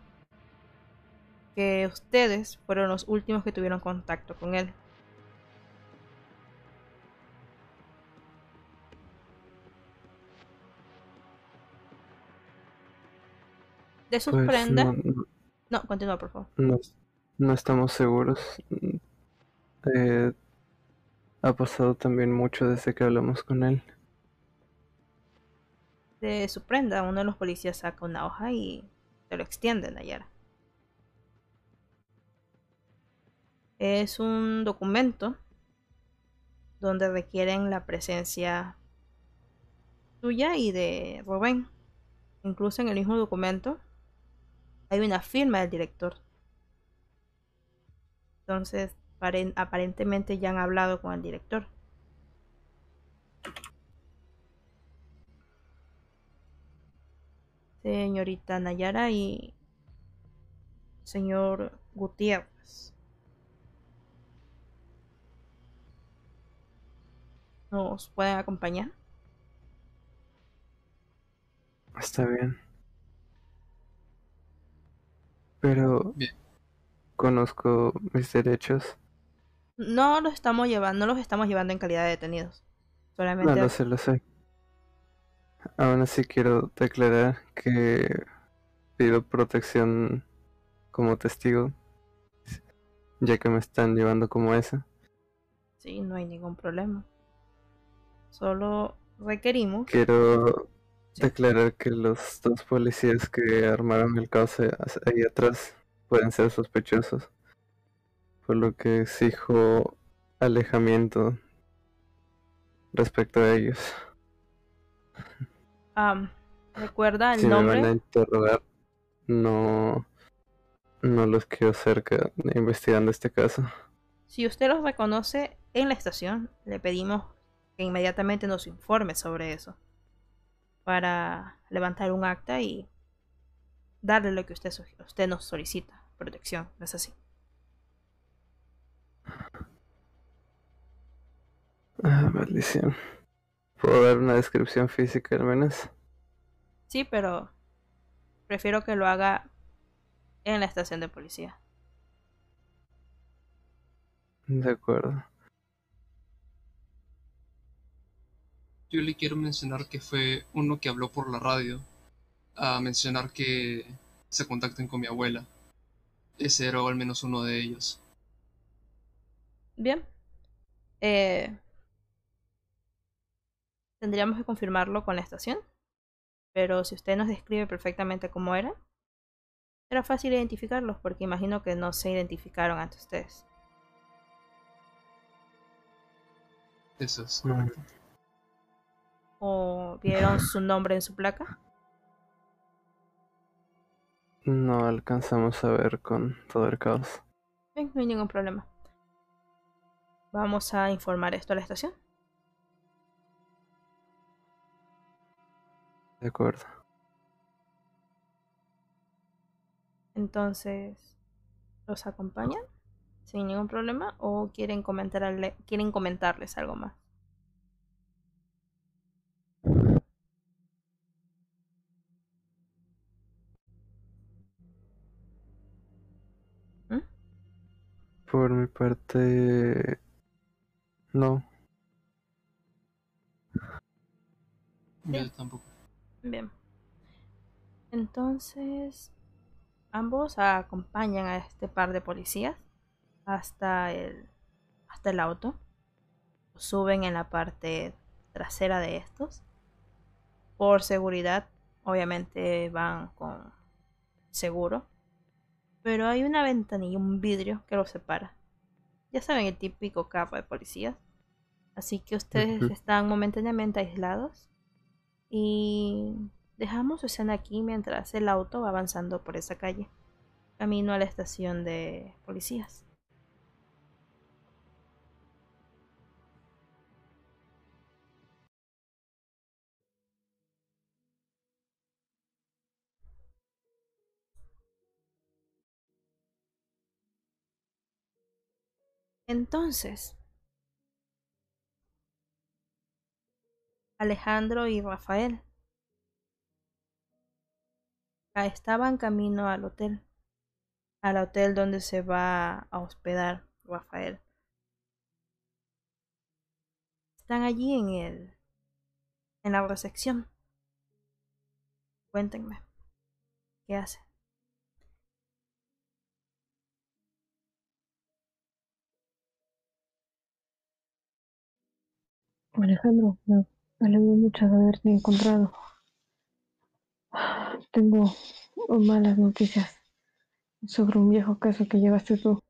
que ustedes fueron los últimos que tuvieron contacto con él. De sus Pues prendas. no, no- No, continúa, por favor. no, no estamos seguros. Eh, ha pasado también mucho desde que hablamos con él. De su prenda, uno de los policías saca una hoja y se lo extiende, Nayara. Es un documento donde requieren la presencia tuya y de Rubén. Incluso en el mismo documento hay una firma del director. Entonces, aparentemente ya han hablado con el director. Señorita Nayara y señor Gutiérrez. ¿Nos pueden acompañar? Está bien. Pero Bien. conozco mis derechos. No los estamos llevando, no los estamos llevando en calidad de detenidos. No Solamente lo sé, lo sé. Aún así quiero declarar que pido protección como testigo, ya que me están llevando como esa. sí, no hay ningún problema. Solo requerimos Quiero. Declarar que los dos policías que armaron el caos ahí atrás pueden ser sospechosos, por lo que exijo alejamiento respecto a ellos. Recuerda el si me van a nombre. interrogar, no, no los quiero cerca investigando este caso. Si usted los reconoce en la estación, le pedimos que inmediatamente nos informe sobre eso para levantar un acta y darle lo que usted, usted nos solicita, protección, ¿no es así? Ah, maldición. ¿Puedo dar una descripción física al menos? Sí, pero prefiero que lo haga en la estación de policía. De acuerdo. Yo le quiero mencionar que fue uno que habló por la radio a mencionar que se contacten con mi abuela. Ese era al menos uno de ellos. Bien. Eh, tendríamos que confirmarlo con la estación. Pero si usted nos describe perfectamente cómo eran, será fácil identificarlos porque imagino que no se identificaron ante ustedes. Eso es Mm. ¿O vieron su nombre en su placa? No alcanzamos a ver con todo el caos. Bien, no hay ningún problema. Vamos a informar esto a la estación. De acuerdo. Entonces, ¿los acompañan sin ningún problema o quieren comentarle, quieren comentarles algo más? Por mi parte, no. Bien. Yo tampoco. Bien. Entonces, ambos acompañan a este par de policías hasta el, hasta el auto. Suben en la parte trasera de estos. Por seguridad, obviamente van con seguro. Pero hay una ventanilla, un vidrio que los separa. Ya saben, el típico carro de policías. Así que ustedes están momentáneamente aislados. Y dejamos su escena aquí mientras el auto va avanzando por esa calle, camino a la estación de policías. Entonces, Alejandro y Rafael estaban camino al hotel, al hotel donde se va a hospedar Rafael. Están allí en el en la recepción. Cuéntenme, ¿qué hacen? Alejandro, me alegro mucho de haberte encontrado. Tengo malas noticias sobre un viejo caso que llevaste tú.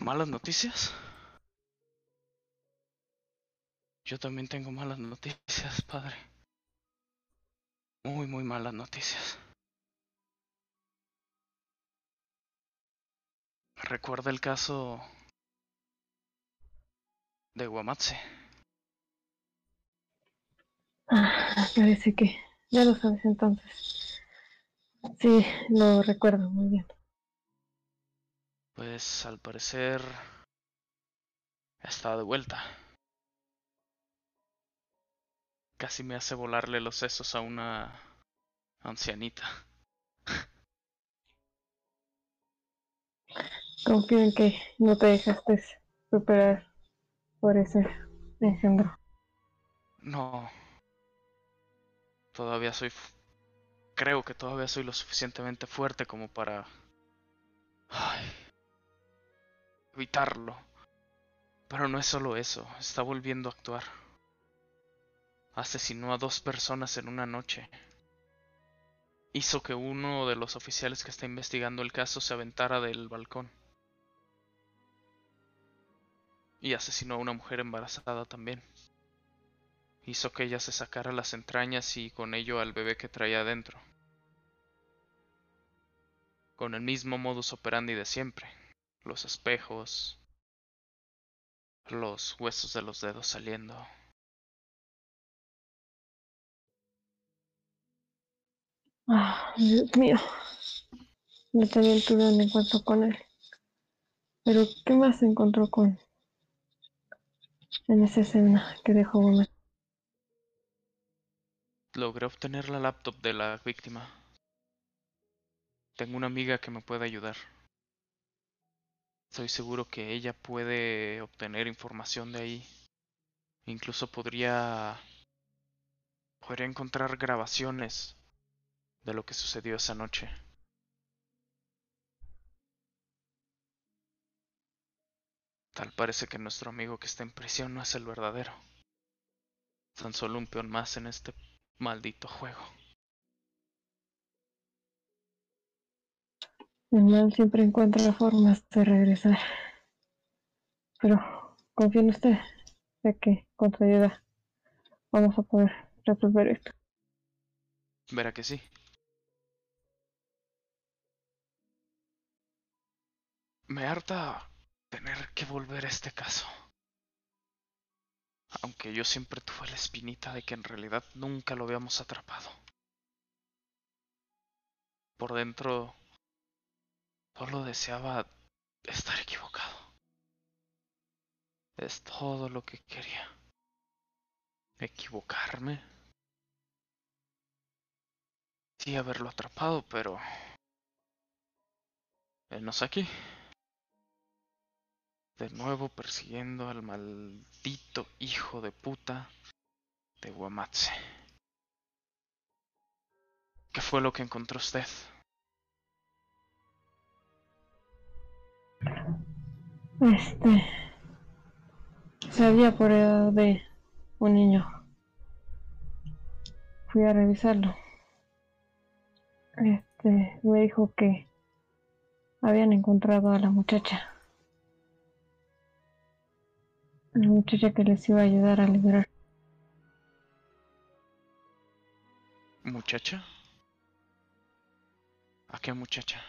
¿Malas noticias? Yo también tengo malas noticias, padre. Muy, muy malas noticias. Recuerda el caso de Guamatse. Ah, parece que ya lo sabes entonces. Sí, lo recuerdo muy bien. Pues al parecer está de vuelta. Casi me hace volarle los sesos a una ancianita. Confío en que no te dejaste superar por ese engendro. No. Todavía soy... Creo que todavía soy lo suficientemente fuerte como para... Ay, evitarlo. Pero no es solo eso, está volviendo a actuar. Asesinó a dos personas en una noche. Hizo que uno de los oficiales que está investigando el caso se aventara del balcón. Y asesinó a una mujer embarazada también. Hizo que ella se sacara las entrañas y con ello al bebé que traía adentro. Con el mismo modus operandi de siempre. Los espejos. Los huesos de los dedos saliendo. Ah, Dios mío. Yo también tuve un encuentro con él. Pero, ¿qué más se encontró con en esa escena que dejó una? Logré obtener la laptop de la víctima. Tengo una amiga que me puede ayudar. Estoy seguro que ella puede obtener información de ahí. Incluso podría... Podría encontrar grabaciones de lo que sucedió esa noche. Tal parece que nuestro amigo que está en prisión no es el verdadero. Tan solo un peón más en este maldito juego. El mal siempre encuentra formas de regresar. Pero confío en usted. Sé que con su ayuda vamos a poder resolver esto. Verá que sí. Me harta tener que volver a este caso. Aunque yo siempre tuve la espinita de que en realidad nunca lo habíamos atrapado. Por dentro solo deseaba estar equivocado. Es todo lo que quería. Equivocarme. Sí, haberlo atrapado, pero... Él no está aquí. De nuevo persiguiendo al maldito hijo de puta de Guamatse. ¿Qué fue lo que encontró usted? Este. Se había apoderado de un niño. Fui a revisarlo. Este. Me dijo que habían encontrado a la muchacha. La muchacha que les iba a ayudar a liberar. ¿Muchacha? ¿A qué muchacha?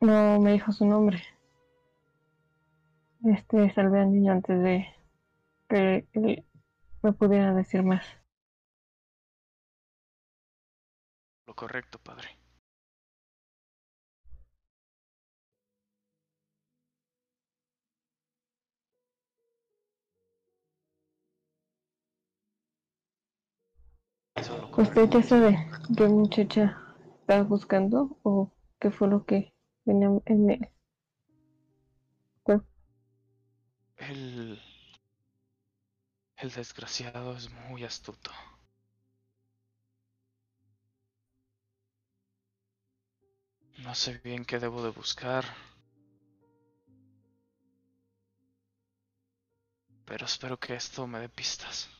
No me dijo su nombre. Este salvé al niño antes de que él me pudiera decir más. Lo correcto, padre. ¿Usted ya sabe qué muchacha estaba buscando o qué fue lo que venía en él? El... El desgraciado es muy astuto. No sé bien qué debo de buscar. Pero espero que esto me dé pistas.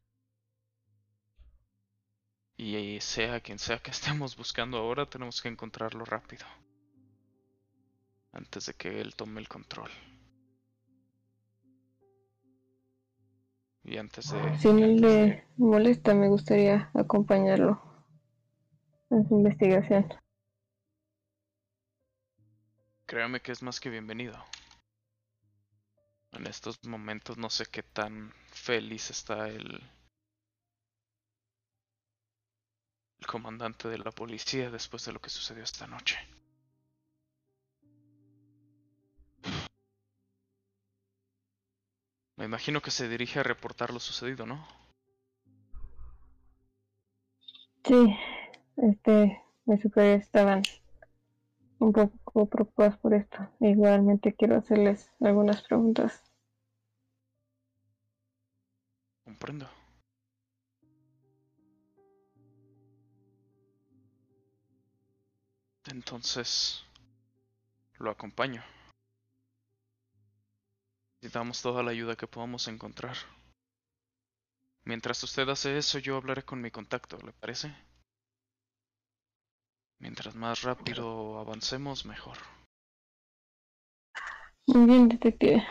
Y sea quien sea que estemos buscando ahora, tenemos que encontrarlo rápido. Antes de que él tome el control. Y antes de... Si no le molesta, me gustaría acompañarlo en su investigación. Créame que es más que bienvenido. En estos momentos no sé qué tan feliz está el, comandante de la policía después de lo que sucedió esta noche. Me imagino que se dirige a reportar lo sucedido, ¿no? Sí, este, mis superiores estaban un poco preocupados por esto. Igualmente quiero hacerles algunas preguntas. Comprendo. Entonces, lo acompaño. Necesitamos toda la ayuda que podamos encontrar. Mientras usted hace eso, yo hablaré con mi contacto, ¿le parece? Mientras más rápido avancemos, mejor. Bien, detective.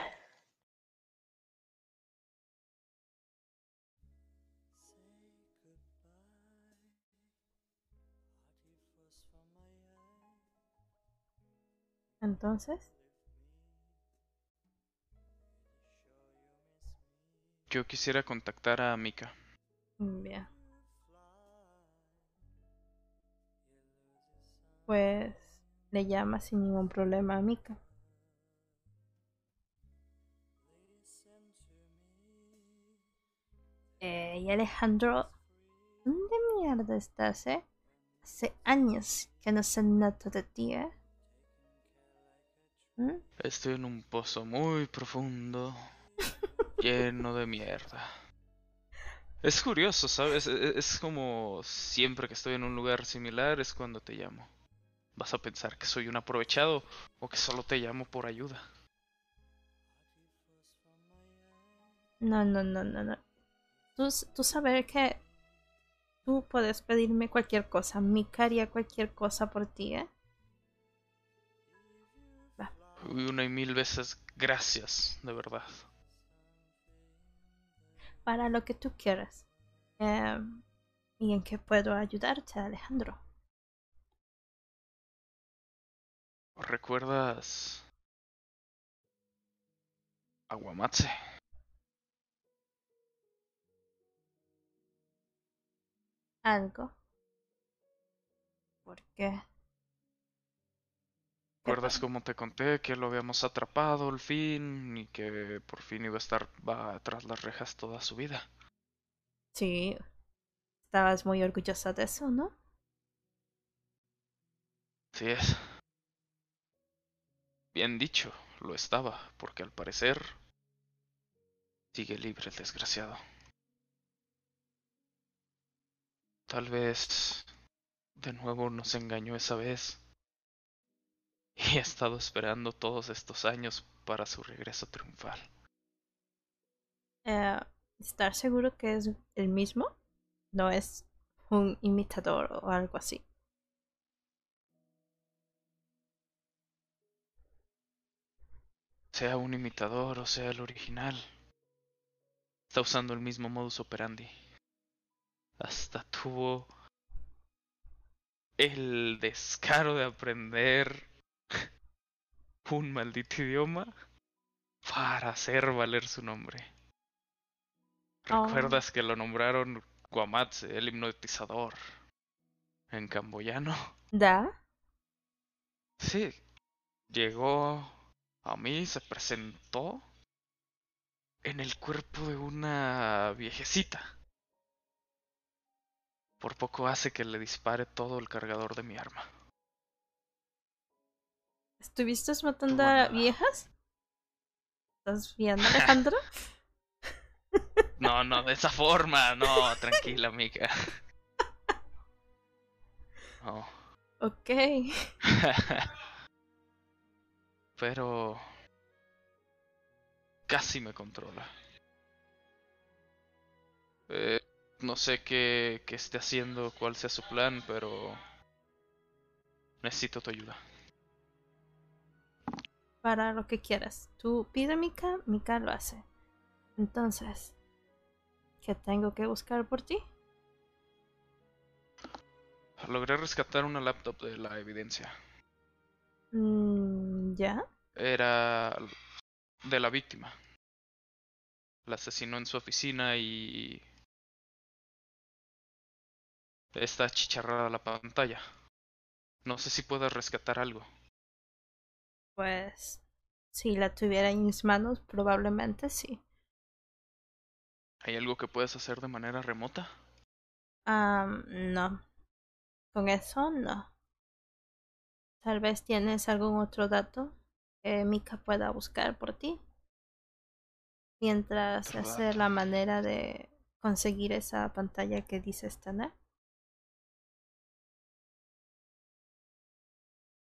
Entonces, Yo quisiera contactar a Mika. bien. Pues le llama sin ningún problema a Mika. Eh, y Alejandro, ¿dónde mierda estás, eh? Hace años que no sé nada de ti, eh. ¿Mm? Estoy en un pozo muy profundo, lleno de mierda. Es curioso, ¿sabes? E- e- Es como siempre que estoy en un lugar similar es cuando te llamo. Vas a pensar que soy un aprovechado o que solo te llamo por ayuda. No, no, no, no, no. Tú, tú saber que tú puedes pedirme cualquier cosa. Mika haría cualquier cosa por ti, ¿eh? Una y mil veces gracias, de verdad. Para lo que tú quieras. Em, ¿Y en qué puedo ayudarte, Alejandro? ¿Recuerdas Aguamatse? ¿Algo? ¿Por qué? ¿Qué ¿Recuerdas cómo te conté que lo habíamos atrapado al fin y que por fin iba a estar va tras las rejas toda su vida? Sí. Estabas muy orgullosa de eso, ¿no? Así es. Bien dicho, lo estaba, porque al parecer sigue libre el desgraciado. Tal vez de nuevo nos engañó esa vez y he estado esperando todos estos años para su regreso triunfal. Eh, ¿Estar seguro que es el mismo? No es un imitador o algo así. Sea un imitador o sea el original, está usando el mismo modus operandi. Hasta tuvo el descaro de aprender un maldito idioma para hacer valer su nombre. Oh. ¿Recuerdas que lo nombraron Guamatse, el hipnotizador? En camboyano. ¿Da? Sí. Llegó a mí, se presentó en el cuerpo de una viejecita. Por poco hace que le dispare todo el cargador de mi arma. ¿Estuviste matando a viejas? ¿Estás viendo, Alejandro? No, no, de esa forma, no, tranquila, Mika. No. ok. Pero casi me controla. Eh, no sé qué, qué esté haciendo, cuál sea su plan, pero necesito tu ayuda. Para lo que quieras. Tú pide Mika, Mika lo hace. Entonces, ¿qué tengo que buscar por ti? Logré rescatar una laptop de la evidencia. Mm, ¿Ya? Era de la víctima. la asesinó en su oficina y está chicharrada la pantalla. No sé si puedes rescatar algo. Pues si la tuviera en mis manos, probablemente sí. ¿Hay algo que puedes hacer de manera remota? Ah, no. Con eso no. Tal vez tienes algún otro dato que Mika pueda buscar por ti. Mientras Otro hace dato. la manera de conseguir esa pantalla que dices tener.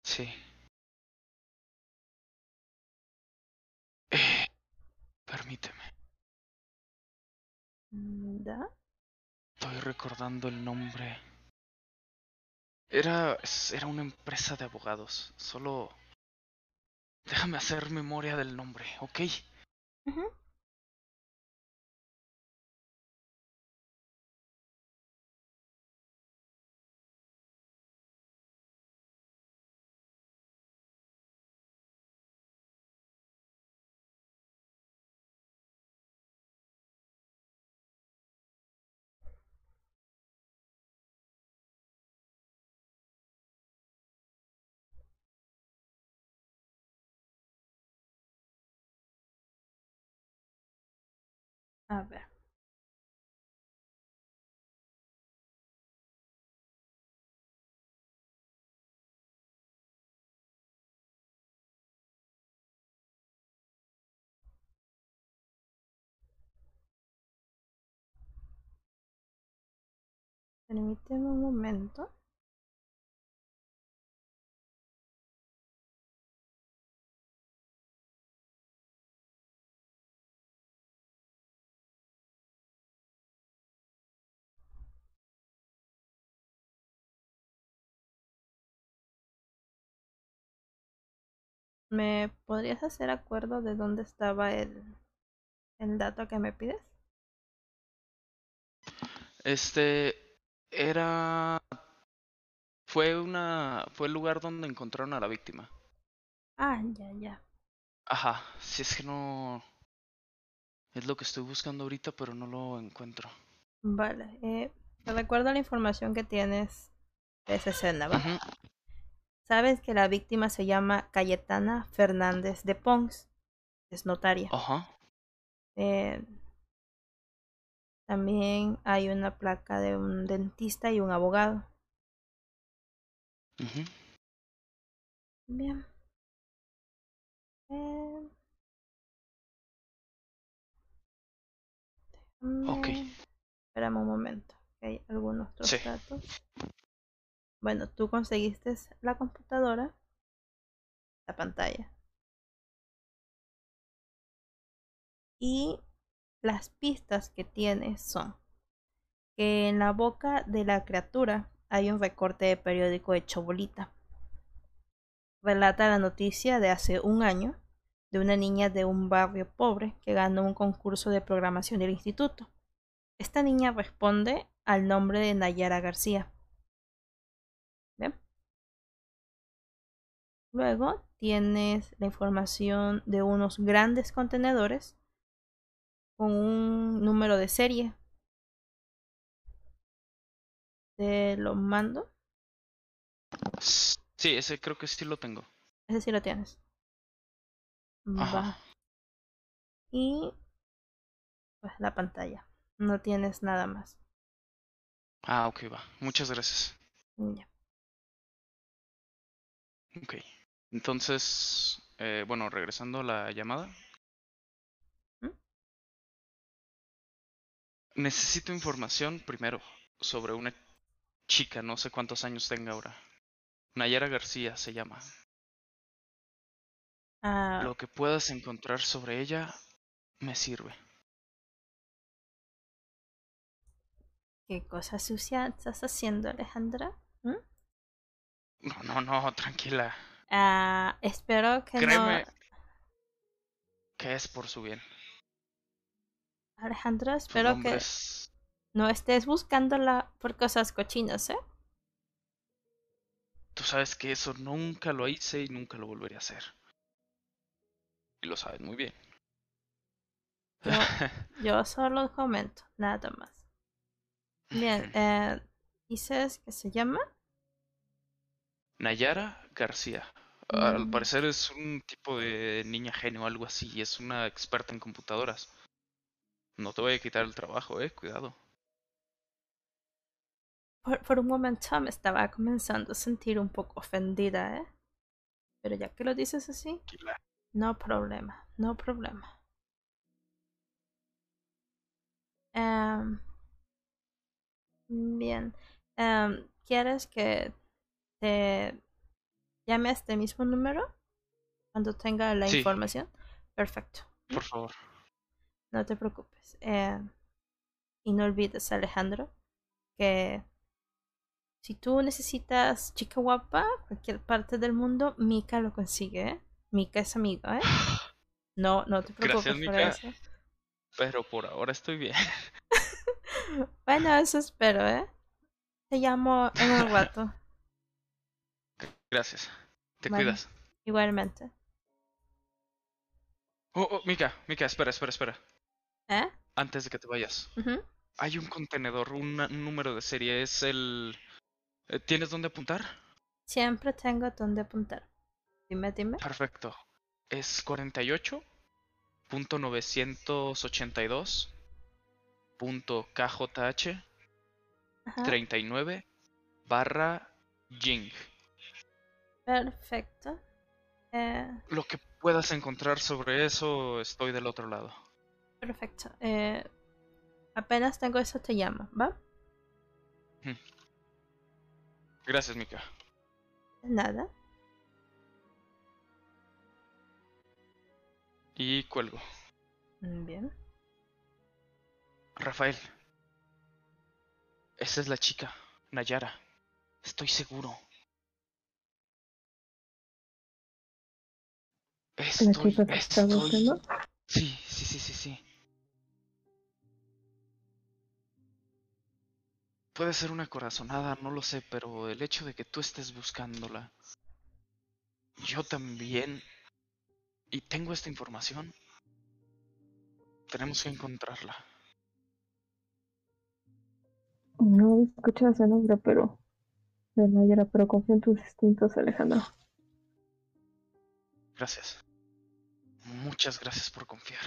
Sí. Permíteme. ¿Da? Estoy recordando el nombre. Era, era una empresa de abogados. Solo... Déjame hacer memoria del nombre, ¿ok? A ver. Permíteme un momento. ¿Me podrías hacer acuerdo de dónde estaba el, el dato que me pides? Este... Era... Fue una... Fue el lugar donde encontraron a la víctima. Ah, ya, ya. Ajá, si es que no... Es lo que estoy buscando ahorita, pero no lo encuentro. Vale. Eh, te recuerdo la información que tienes de esa escena, ¿va? Ujú, Sabes que la víctima se llama Cayetana Fernández de Pons. Es notaria. Ajá. Eh, también hay una placa de un dentista y un abogado. ujú. Bien. Eh, Ok. Espérame un momento. Hay algunos otros Sí. datos. Bueno, tú conseguiste la computadora, la pantalla. Y las pistas que tienes son que en la boca de la criatura hay un recorte de periódico hecho bolita. Relata la noticia de hace un año de una niña de un barrio pobre que ganó un concurso de programación del instituto. Esta niña responde al nombre de Nayara García. Luego tienes la información de unos grandes contenedores con un número de serie. Te lo mando. Sí, ese creo que sí lo tengo. Ese sí lo tienes. Va. Y pues la pantalla. No tienes nada más. Ah, ok, va. Muchas gracias. Ya. Ok. Entonces, eh, bueno, regresando a la llamada. ¿Mm? Necesito información primero sobre una chica, no sé cuántos años tenga ahora. Nayara García se llama. Ah, Lo que puedas encontrar sobre ella me sirve. ¿Qué cosa sucia estás haciendo, Alejandra? ¿Mm? No, no, no, tranquila. Ah, espero que Créeme no. que es por su bien. Alejandra, Su espero que es... no estés buscándola por cosas cochinas, ¿eh? Tú sabes que eso nunca lo hice y nunca lo volveré a hacer. Y lo sabes muy bien. Yo, yo solo comento, nada más. Bien, eh, ¿dices que se llama? Nayara García. Al Mm. parecer es un tipo de niña genio o algo así. y Es una experta en computadoras. No te voy a quitar el trabajo, eh. Cuidado. Por, por un momento me estaba comenzando a sentir un poco ofendida, ¿eh? Pero ya que lo dices así, no problema, no problema. Em, bien, em, ¿quieres que te llame a este mismo número cuando tenga la Sí. información? Perfecto, Por favor. no te preocupes. Em, y no olvides, Alejandro, que si tú necesitas chica guapa, cualquier parte del mundo, Mika lo consigue, ¿eh? Mika es amiga, ¿eh? No, no te preocupes Gracias, por Mika. eso. Pero por ahora estoy bien. Bueno, eso espero, ¿eh? Te llamo en un rato, Gracias. Te cuidas. igualmente. Oh, oh, Mika, Mika, espera, espera, espera. ¿Eh? Antes de que te vayas. Ujú. Hay un contenedor, un, un número de serie. Es el... eh, ¿Tienes dónde apuntar? Siempre tengo donde apuntar. Dime, dime. Perfecto. Es 48.982.kjh Ajá. 39 barra Jing. Perfecto. Eh, Lo que puedas encontrar sobre eso, estoy del otro lado. perfecto. Eh, apenas tengo eso, te llamo, ¿va? Gracias, Mika. Nada. Y cuelgo. Bien. Rafael. Esa es la chica, Nayara. Estoy seguro. La Estoy, chica que está estoy... buscando. Sí, sí, sí, sí, sí. Puede ser una corazonada, no lo sé, pero el hecho de que tú estés buscándola, yo también, y tengo esta información, tenemos que encontrarla. No he escuchado ese nombre, pero. De Nayara, pero confío en tus instintos, Alejandro. Gracias. Muchas gracias por confiar.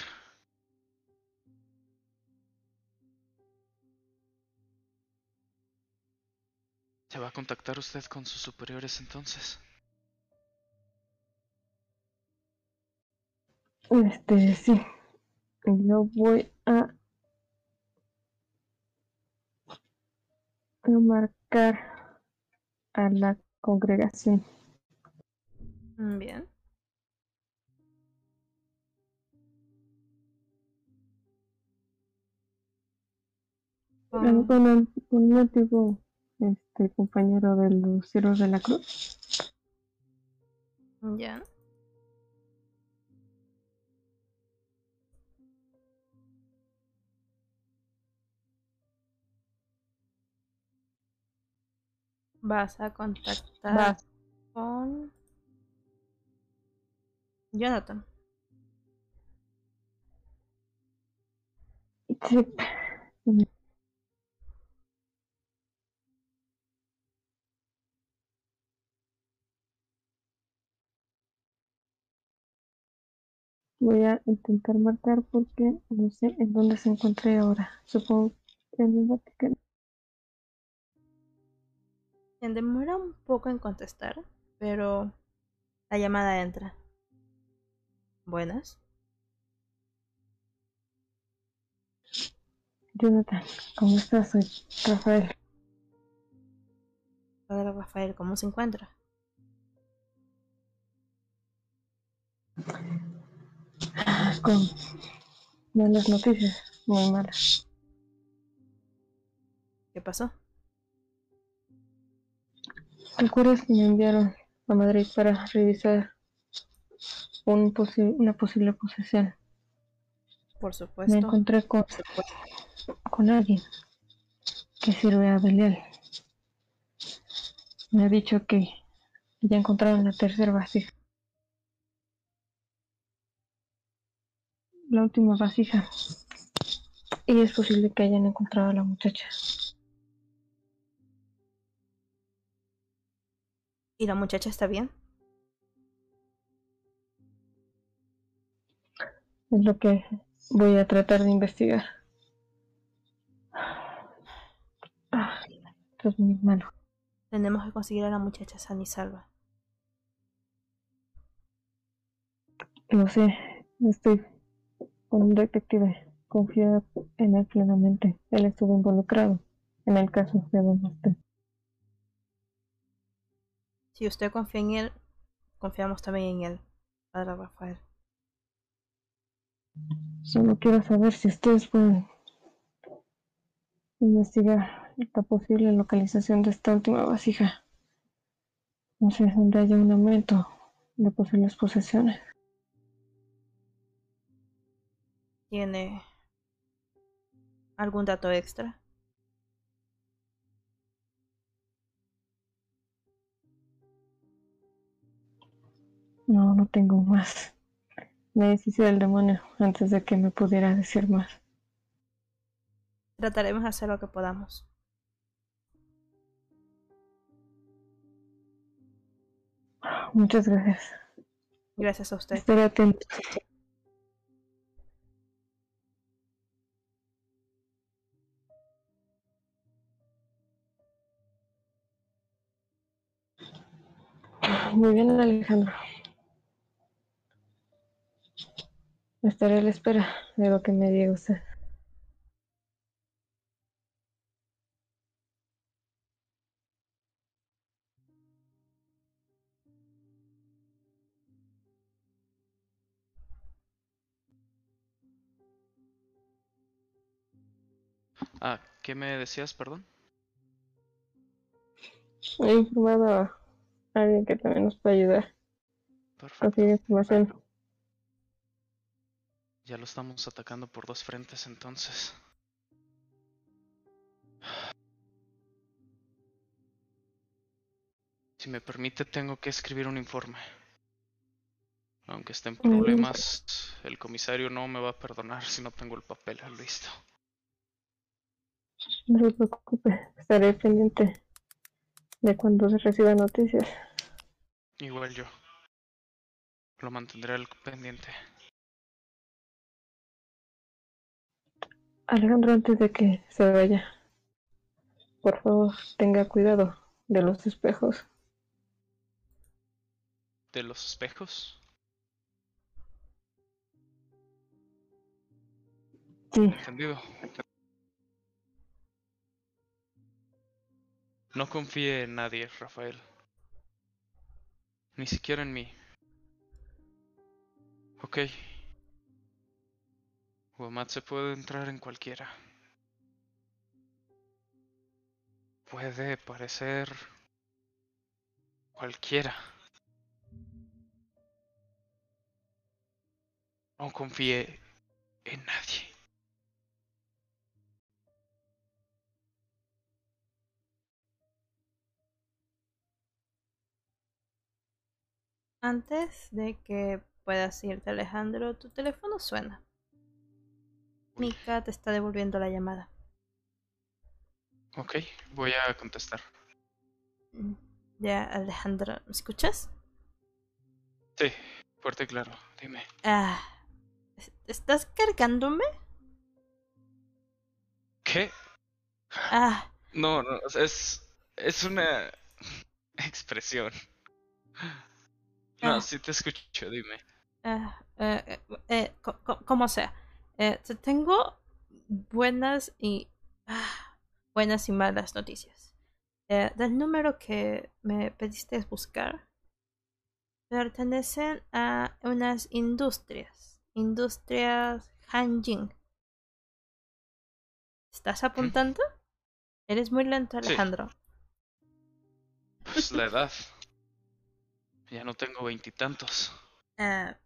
¿Se va a contactar usted con sus superiores entonces? Este, sí. Yo voy a. a marcar a la congregación. Bien. Con un, con un antiguo este, compañero de los Cielos de la Cruz. ya. Vas a contactar Vas. con Jonathan. Voy a intentar marcar porque no sé en dónde se encuentre ahora. Supongo que en el Vaticano. Demora un poco en contestar, pero la llamada entra. Buenas. Jonathan, ¿cómo estás? Soy Rafael. Padre Rafael, ¿cómo se encuentra? Con malas noticias, muy malas. ¿Qué pasó? ¿Te acuerdas que me enviaron a Madrid para revisar un posi- una posible posesión? Por Me supuesto. encontré con, con alguien que sirve a Belial. Me ha dicho que ya encontraron la tercera vasija. La última vasija. Y es posible que hayan encontrado a la muchacha. ¿Y la muchacha está bien? Es lo que voy a tratar de investigar. Ah, esto es muy malo. Tenemos que conseguir a la muchacha sana y salva. Lo sé, estoy con un detective. Confío en él plenamente. Él estuvo involucrado en el caso de Don Usted. Si usted confía en él, confiamos también en él, Padre Rafael. Solo quiero saber si ustedes pueden investigar la posible localización de esta última vasija. No sé dónde haya un aumento de posibles posesiones. ¿Tiene algún dato extra? No, no tengo más. Me deshice del demonio antes de que me pudiera decir más. Trataremos de hacer lo que podamos. Muchas gracias. Gracias a usted. Estaré atento. Muy bien, Alejandro. Estaré a la espera de lo que me diga usted. Ah, ¿qué me decías, perdón? He informado alguien que también nos puede ayudar Perfecto. conseguir información. Ya lo estamos atacando por dos frentes entonces. Si me permite, tengo que escribir un informe. Aunque esté en problemas, el comisario no me va a perdonar si no tengo el papel listo. No se preocupe, estaré pendiente de cuando se reciba noticias. Igual yo. Lo mantendré al pendiente. Alejandro, antes de que se vaya, por favor, tenga cuidado de los espejos. ¿De los espejos? Sí, Entendido. No confíe en nadie, Rafael. Ni siquiera en mí. Ok. Guamat se puede entrar en cualquiera. Puede parecer cualquiera. No confíe en nadie. Antes de que puedas irte, Alejandro, tu teléfono suena. Mika te está devolviendo la llamada. Ok, voy a contestar. Mm, Ya, Alejandro, ¿me escuchas? Sí, fuerte y claro, dime. Ah, ¿es- ¿estás cargándome? ¿Qué? Ah, No, no, es. Es una expresión. No, Ah. sí te escucho, dime. eh, eh, eh, co- co- como sea. Te tengo buenas y ah, buenas y malas noticias. Del número que me pediste buscar, pertenecen a unas industrias, industrias Hanjin. ¿Estás apuntando? Eres muy lento, Sí. Alejandro. Pues la edad. Ya no tengo veintitantos. Ah,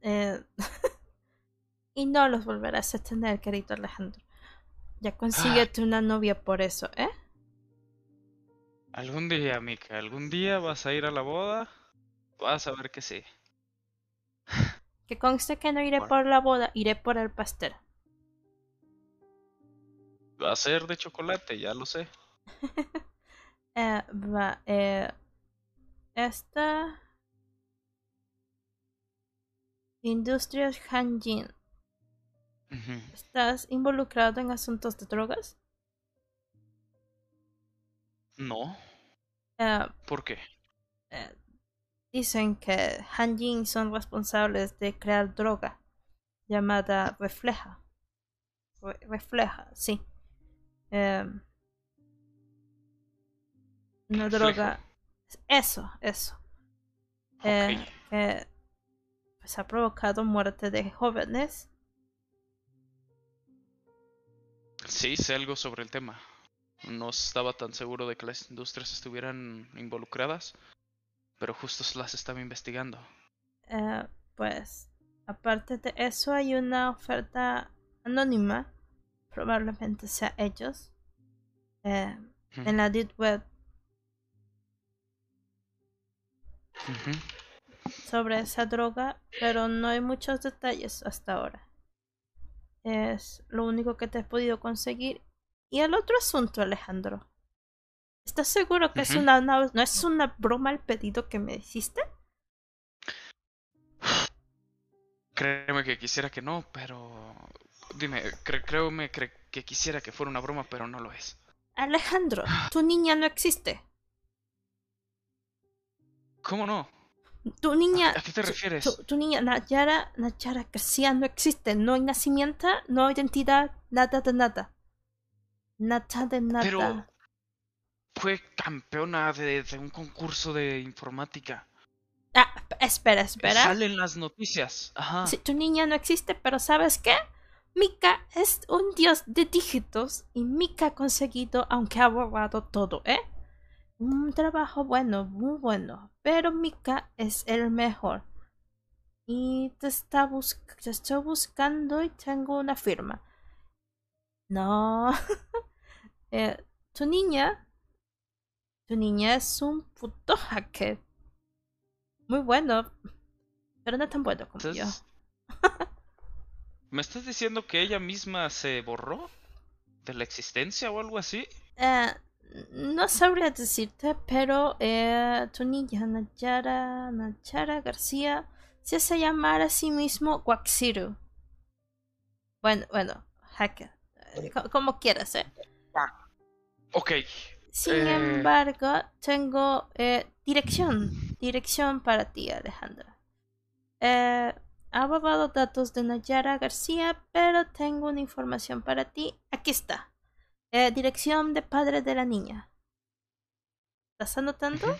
eh, y no los volverás a tener, querido Alejandro. Ya consíguete una novia por eso, ¿eh? Algún día, Mika, algún día vas a ir a la boda. Vas a ver que sí. Que conste que no iré Bueno. por la boda, iré por el pastel. Va a ser de chocolate, ya lo sé. Eh, va, eh, esta. Industrias Hanjin. ¿Estás involucrado en asuntos de drogas? No, Eh, ¿por qué? eh, dicen que Hanjin son responsables de crear droga llamada Refleja. Re- refleja, sí. Eh, una droga. Eso, eso. Eh, que pues, ha provocado muerte de jóvenes. Sí, sé algo sobre el tema. No estaba tan seguro de que las industrias estuvieran involucradas, pero justo las estaba investigando. Eh, pues, aparte de eso, hay una oferta anónima. Probablemente sea ellos. eh, en la Deep Web Sobre esa droga, pero no hay muchos detalles hasta ahora. Es lo único que te he podido conseguir. Y el otro asunto, Alejandro. ¿Estás seguro que es una, no, no es una broma el pedido que me hiciste? Créeme que quisiera que no, pero... Dime, cre- créeme cre- que quisiera que fuera una broma, pero no lo es. Alejandro, tu niña no existe. ¿Cómo no? Tu niña. ¿A qué te tu- refieres? Tu, tu niña, Nayara, Nayara García, no existe. No hay nacimiento, no hay identidad, nada de nada. Nada de nada. Pero fue campeona de, de un concurso de informática. Ah, espera, espera. Salen las noticias. Ajá. Sí, tu niña no existe, pero ¿sabes qué? Mika es un dios de dígitos y Mika ha conseguido, aunque ha borrado todo, ¿eh? Un trabajo bueno, muy bueno, pero Mika es el mejor. Y te está bus te estoy buscando y tengo una firma. No. Eh, tu niña. Tu niña es un puto hacker. Muy bueno. Pero no tan bueno como yo. ¿Me estás diciendo que ella misma se borró de la existencia o algo así? Eh, no sabría decirte, pero eh, tu niña Nayara, Nayara García se hace llamar a sí mismo Waxiru. Bueno, bueno, hacker. co- como quieras, ¿eh? Ok, Sin Eh. embargo, tengo eh, dirección. Dirección para ti, Alejandra. Eh, ha datos de Nayara García, pero tengo una información para ti. Aquí está. Eh, dirección de padre de la niña. ¿Estás anotando? Ujú.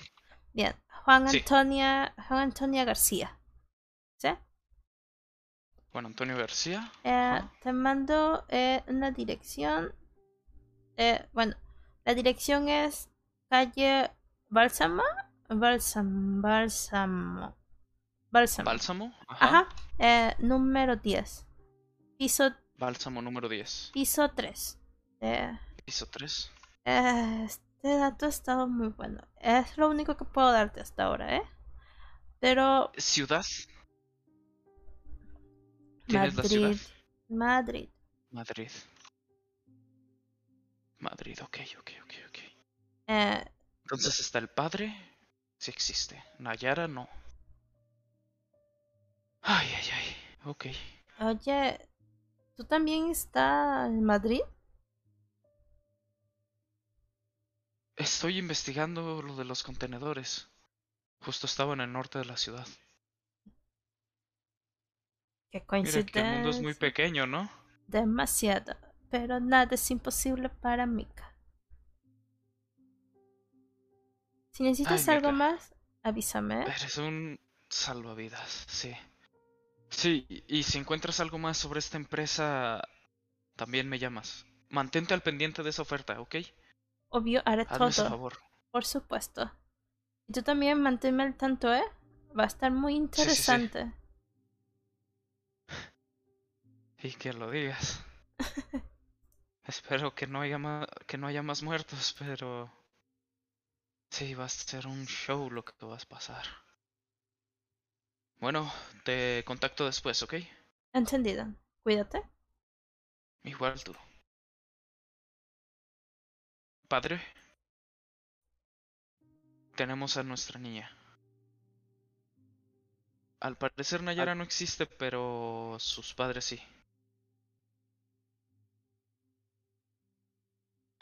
Bien. Juan Sí. Antonia, Juan Antonia García. ¿Sí? Juan Antonio García. Eh, te mando eh, una dirección. Eh, bueno, la dirección es calle Bálsamo. Bálsamo. Bálsamo. Bálsamo. Bálsamo. Ajá. Ajá. Número 10. Piso, Bálsamo número 10. piso 3. Eh, Piso 3. eh, este dato ha estado muy bueno. Es lo único que puedo darte hasta ahora, ¿eh? Pero Ciudad. ¿Tienes la ciudad? Madrid. Madrid. Madrid. Madrid, ok, ok, ok, ok. Eh, Entonces está el padre. Sí existe. Nayara no. Ay, ay, ay. Ok. Oye, ¿tú también estás en Madrid? Estoy investigando lo de los contenedores. Justo estaba en el norte de la ciudad. Qué Mira que el mundo es muy coincidencia. pequeño, ¿no? Demasiado. Pero nada es imposible para Mika. Si necesitas Ay, algo Mika. más, avísame. ¿eh? Eres un salvavidas, sí. Sí, y si encuentras algo más sobre esta empresa, también me llamas. Mantente al pendiente de esa oferta, ¿ok? Obvio, haré Hazme todo. favor. Por supuesto. Y tú también manténme al tanto, ¿eh? Va a estar muy sí, sí. interesante. Y que lo digas. Espero que no haya más, que no haya más muertos, pero sí va a ser un show lo que vas a pasar. Bueno, te contacto después, ¿ok? Entendido. Cuídate. Igual tú. Padre, tenemos a nuestra niña. Al parecer Nayara no existe, pero sus padres sí.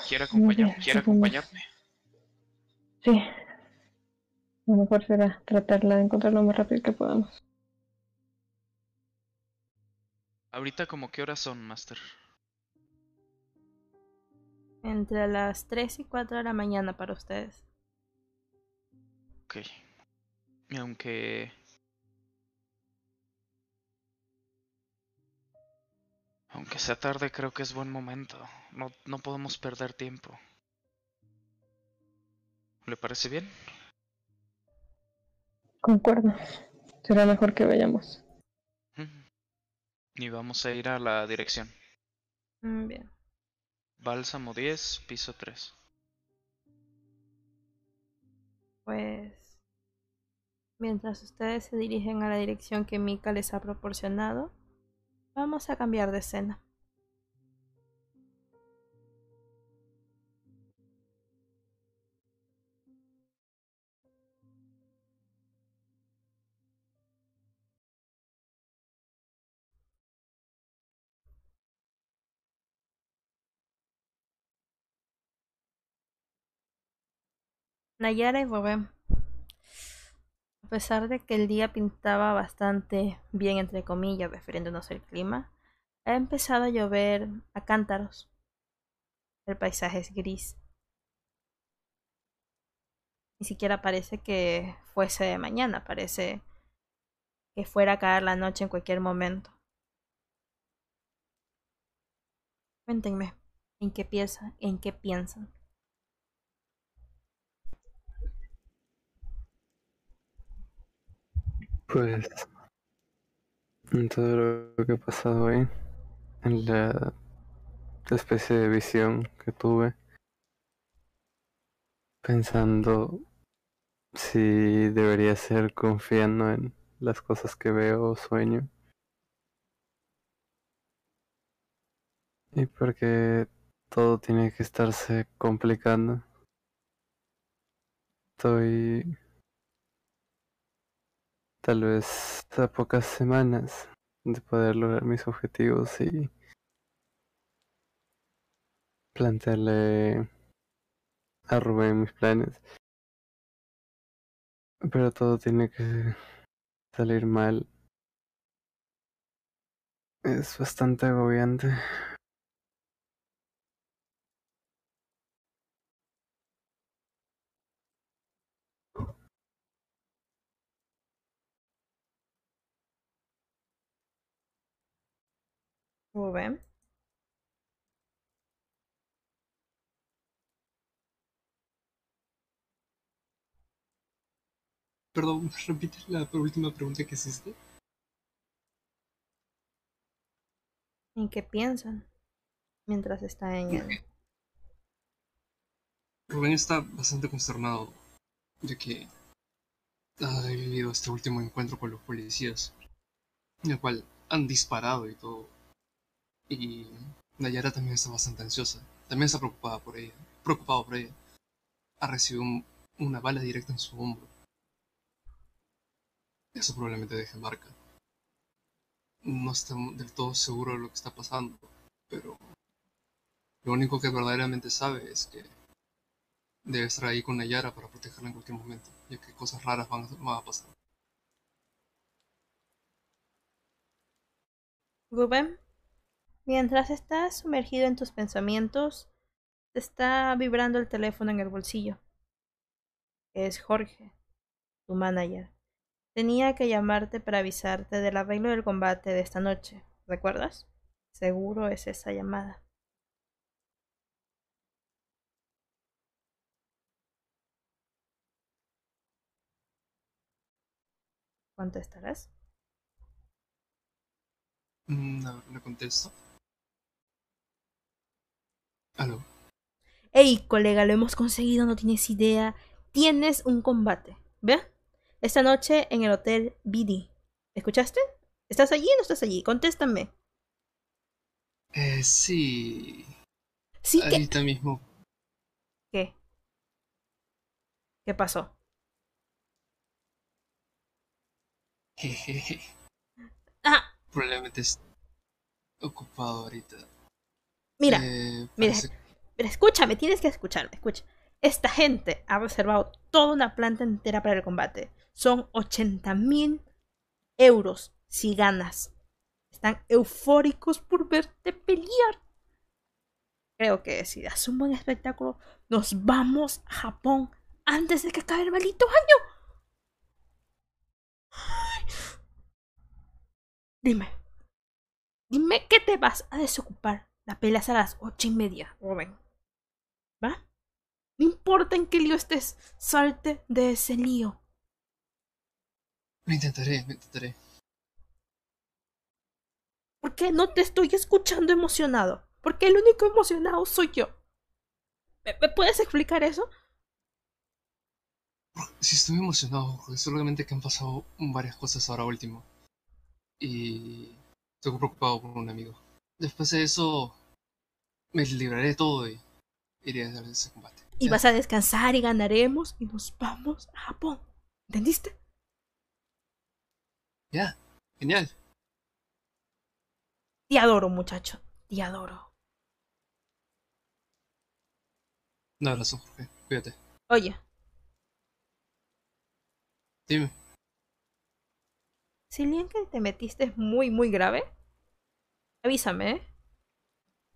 ¿Quiere, acompañar, ¿quiere acompañarme? Sí. Lo mejor será tratarla de encontrar lo más rápido que podamos. Ahorita como qué horas son, Master. Entre las 3 y 4 de la mañana para ustedes. Ok. Y aunque... Aunque sea tarde, creo que es buen momento. No, no podemos perder tiempo. ¿Le parece bien? Concuerdo. Será mejor que vayamos. Y vamos a ir a la dirección. Mm, Bien. Bálsamo 10, piso 3. Pues mientras ustedes se dirigen a la dirección que Mika les ha proporcionado, vamos a cambiar de escena. Nayara y Rubén. A pesar de que el día pintaba bastante bien, entre comillas, refiriéndonos al clima, ha empezado a llover a cántaros. El paisaje es gris. Ni siquiera parece que fuese de mañana, parece que fuera a caer la noche en cualquier momento. Cuéntenme, ¿en qué piensan? ¿En qué piensan? Pues todo lo que ha pasado hoy, en la especie de visión que tuve, pensando si debería ser confiando en las cosas que veo o sueño. Y porque todo tiene que estarse complicando. Estoy tal vez a pocas semanas de poder lograr mis objetivos y plantearle a Rubén mis planes. Pero todo tiene que salir mal. Es bastante agobiante. Rubén. Perdón, repite la última pregunta que hiciste. ¿En qué piensan? Mientras está en el... Rubén está bastante consternado de que ha vivido este último encuentro con los policías, en el cual han disparado y todo. Y Nayara también está bastante ansiosa, también está preocupada por ella, preocupado por ella. Ha recibido un- una bala directa en su hombro. Eso probablemente deje marca. No está del todo seguro de lo que está pasando, pero lo único que verdaderamente sabe es que debe estar ahí con Nayara para protegerla en cualquier momento, ya que cosas raras van a pasar. Rubén, mientras estás sumergido en tus pensamientos, te está vibrando el teléfono en el bolsillo. Es Jorge, tu manager. Tenía que llamarte para avisarte del arreglo del combate de esta noche. ¿Recuerdas? Seguro es esa llamada. ¿Contestarás? Mm, ver, le contesto. Aló. Hey, colega, lo hemos conseguido, no tienes idea. Tienes un combate. ¿Ve? Esta noche en el Hotel BD. escuchaste? ¿Estás allí o no estás allí? Contéstame. Eh, sí. Sí. Ahorita mismo. ¿Qué? ¿Qué pasó? Jejeje. Ah, Probablemente es ocupado ahorita. Mira, Eh, mira. Pero escúchame, tienes que escucharme, escucha. Esta gente ha reservado toda una planta entera para el combate. Son 80 mil euros si ganas. Están eufóricos por verte pelear. Creo que si das un buen espectáculo, nos vamos a Japón antes de que acabe el maldito año. Dime. Dime que te vas a desocupar. La pelea es a las ocho y media, Rubén. ¿Va? No importa en qué lío estés, salte de ese lío. Lo intentaré, lo intentaré. ¿Por qué no te estoy escuchando emocionado? Porque el único emocionado soy yo. ¿Me, me puedes explicar eso? Sí, estoy emocionado, solamente que han pasado varias cosas ahora último. Y estoy preocupado por un amigo. Después de eso, me libraré de todo y iré a ese combate. Y vas a descansar y ganaremos y nos vamos a Japón. ¿Entendiste? Ya, genial. Te adoro, muchacho. Te adoro. Un abrazo, Jorge. Cuídate. Oye, Dime. si el lío en que te metiste es muy, muy grave, avísame, ¿eh?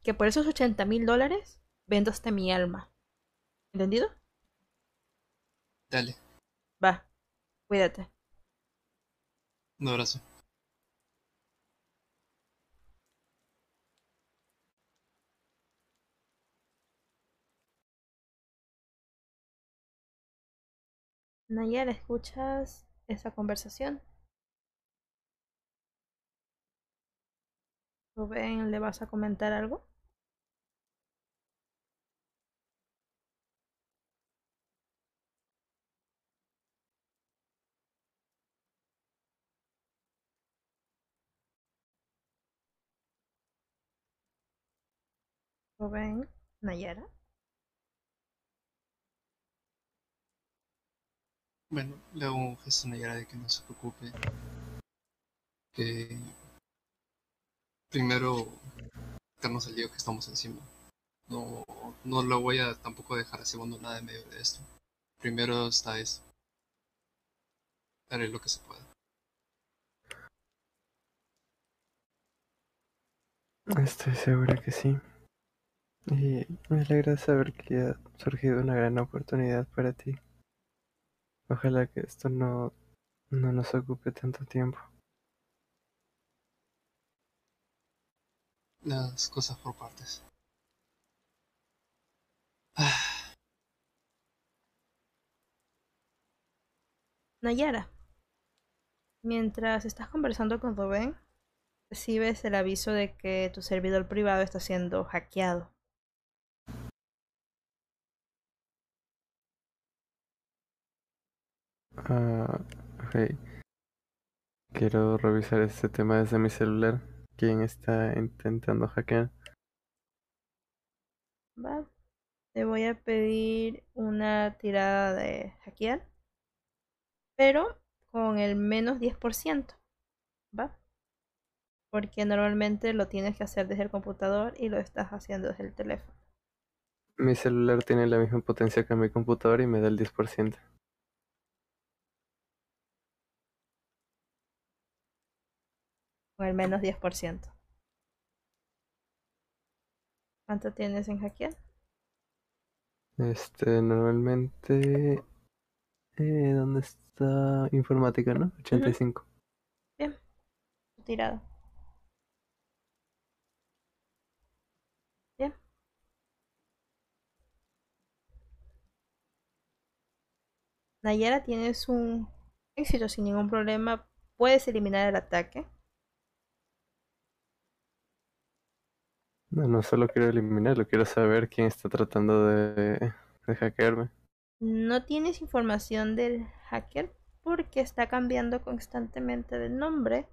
Que por esos 80 mil dólares vendo hasta mi alma. ¿Entendido? Dale. Va, cuídate. Un abrazo. Nayara, ¿escuchas esa conversación? Rubén, ¿le vas a comentar algo? Rubén, Nayara. Bueno, le hago un gesto Nayara de que no se preocupe. Que primero quitarnos el lío que estamos encima. No, no lo voy a tampoco dejar a segundo nada en medio de esto. Primero está eso. Haré lo que se pueda. Estoy segura que sí. Y me alegra saber que ha surgido una gran oportunidad para ti. Ojalá que esto no, no nos ocupe tanto tiempo. Las cosas por partes. Ah, Nayara, mientras estás conversando con Rubén, recibes el aviso de que tu servidor privado está siendo hackeado. Ah, ok. Quiero revisar este tema desde mi celular. ¿Quién está intentando hackear? Va. Te voy a pedir una tirada de hackear, pero con el menos 10%. ¿Va? Porque normalmente lo tienes que hacer desde el computador y lo estás haciendo desde el teléfono. Mi celular tiene la misma potencia que mi computador y me da el 10%. Con el menos 10%. ¿Cuánto tienes en hackear? Este, normalmente... Eh, ¿Dónde está? Informática, ¿no? 85. Bien. Tu tirada. Bien. Nayara, tienes un éxito sin ningún problema. Puedes eliminar el ataque. No, no solo quiero eliminarlo, quiero saber quién está tratando de, de hackearme. No tienes información del hacker, porque está cambiando constantemente de nombre,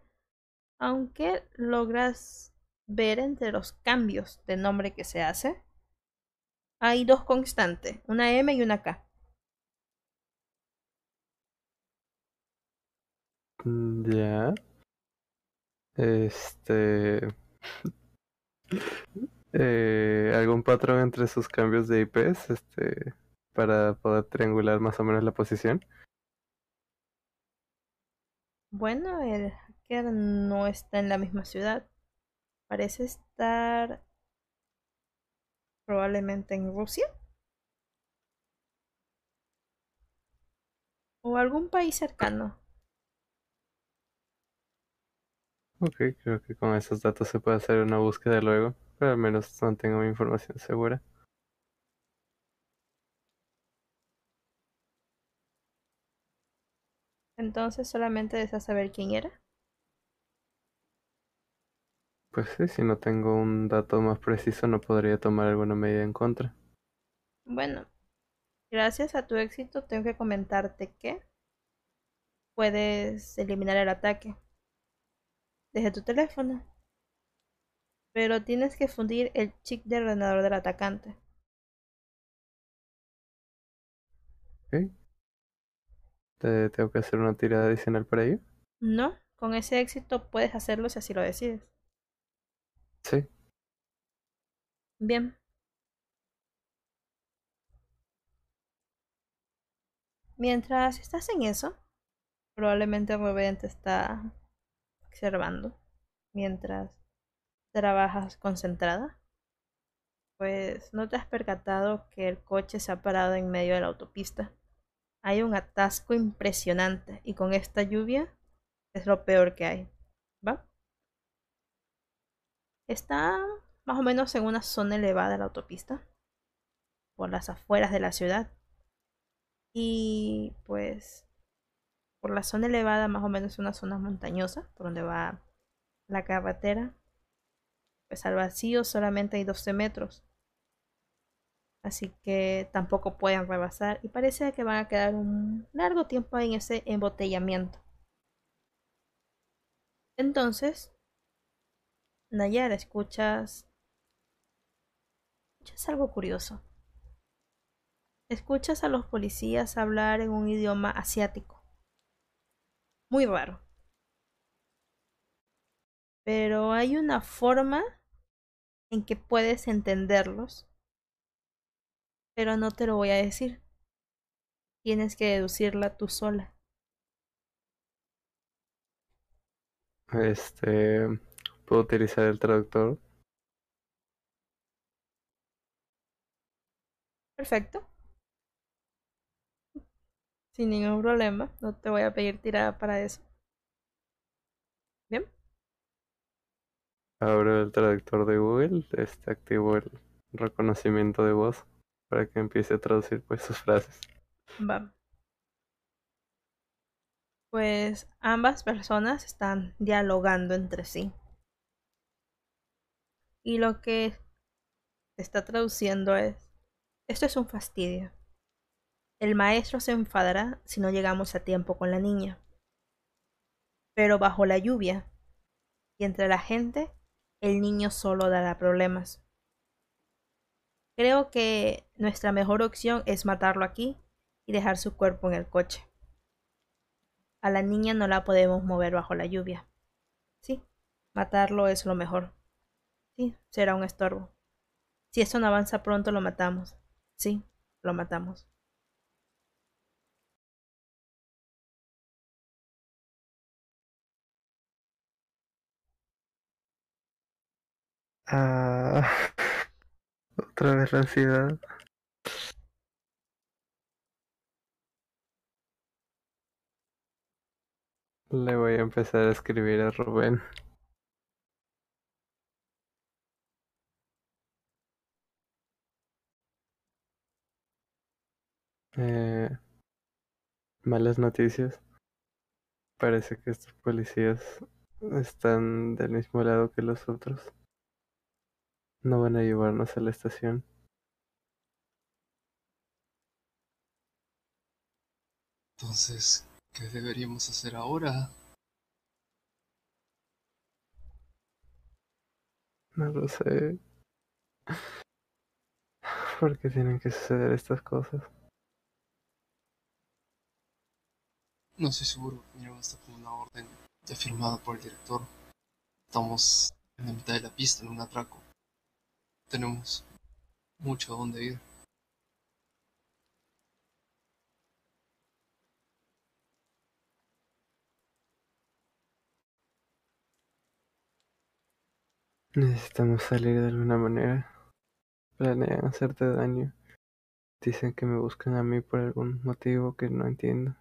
aunque logras ver entre los cambios de nombre que se hace, hay dos constantes, una M y una K. Mm, Ya. Este. Eh, ¿algún patrón entre sus cambios de IPs? Este. Para poder triangular más o menos la posición. Bueno, el hacker no está en la misma ciudad. Parece estar probablemente en Rusia. O algún país cercano. Ok, creo que con esos datos se puede hacer una búsqueda luego. Pero al menos mantengo mi información segura. Entonces solamente deseas saber quién era. Pues sí, si no tengo un dato más preciso, no podría tomar alguna medida en contra. Bueno, gracias a tu éxito tengo que comentarte que puedes eliminar el ataque desde tu teléfono. Pero tienes que fundir el chip del ordenador del atacante. Ok. ¿Te tengo que hacer una tirada adicional para ello? No, con ese éxito puedes hacerlo si así lo decides. Sí. Bien. Mientras estás en eso, probablemente Rubén te está observando mientras trabajas concentrada. Pues no te has percatado que el coche se ha parado en medio de la autopista. Hay un atasco impresionante y con esta lluvia es lo peor que hay. ¿Va? Está más o menos en una zona elevada de la autopista, por las afueras de la ciudad. Y pues por la zona elevada, más o menos una zona montañosa, por donde va la carretera, pues al vacío solamente hay 12 metros. Así que tampoco pueden rebasar y parece que van a quedar un largo tiempo en ese embotellamiento. Entonces, Nayara, escuchas. Escuchas algo curioso. Escuchas a los policías hablar en un idioma asiático. Muy raro. Pero hay una forma en que puedes entenderlos. Pero no te lo voy a decir. Tienes que deducirla tú sola. Este. ¿Puedo utilizar el traductor? Perfecto. Sin ningún problema. No te voy a pedir tirada para eso. Bien. Abro el traductor de Google, este activo el reconocimiento de voz para que empiece a traducir pues sus frases. Va. Pues ambas personas están dialogando entre sí. Y lo que se está traduciendo es, esto es un fastidio. El maestro se enfadará si no llegamos a tiempo con la niña. Pero bajo la lluvia y entre la gente, el niño solo dará problemas. Creo que nuestra mejor opción es matarlo aquí y dejar su cuerpo en el coche. A la niña no la podemos mover bajo la lluvia. Sí, matarlo es lo mejor. Sí, será un estorbo. Si esto no avanza pronto, lo matamos. Sí, lo matamos. Ah, otra vez la ansiedad. Le voy a empezar a escribir a Rubén. Eh, malas noticias. Parece que estos policías están del mismo lado que los otros. No van a llevarnos a la estación. Entonces, ¿Qué deberíamos hacer ahora? No lo sé. ¿Por qué tienen que suceder estas cosas? No estoy seguro. Mira, basta con una orden ya firmada por el director. Estamos en la mitad de la pista, en un atraco. Tenemos mucho a dónde ir. Necesitamos salir de alguna manera. Planean hacerte daño. Dicen que me buscan a mí por algún motivo que no entiendo.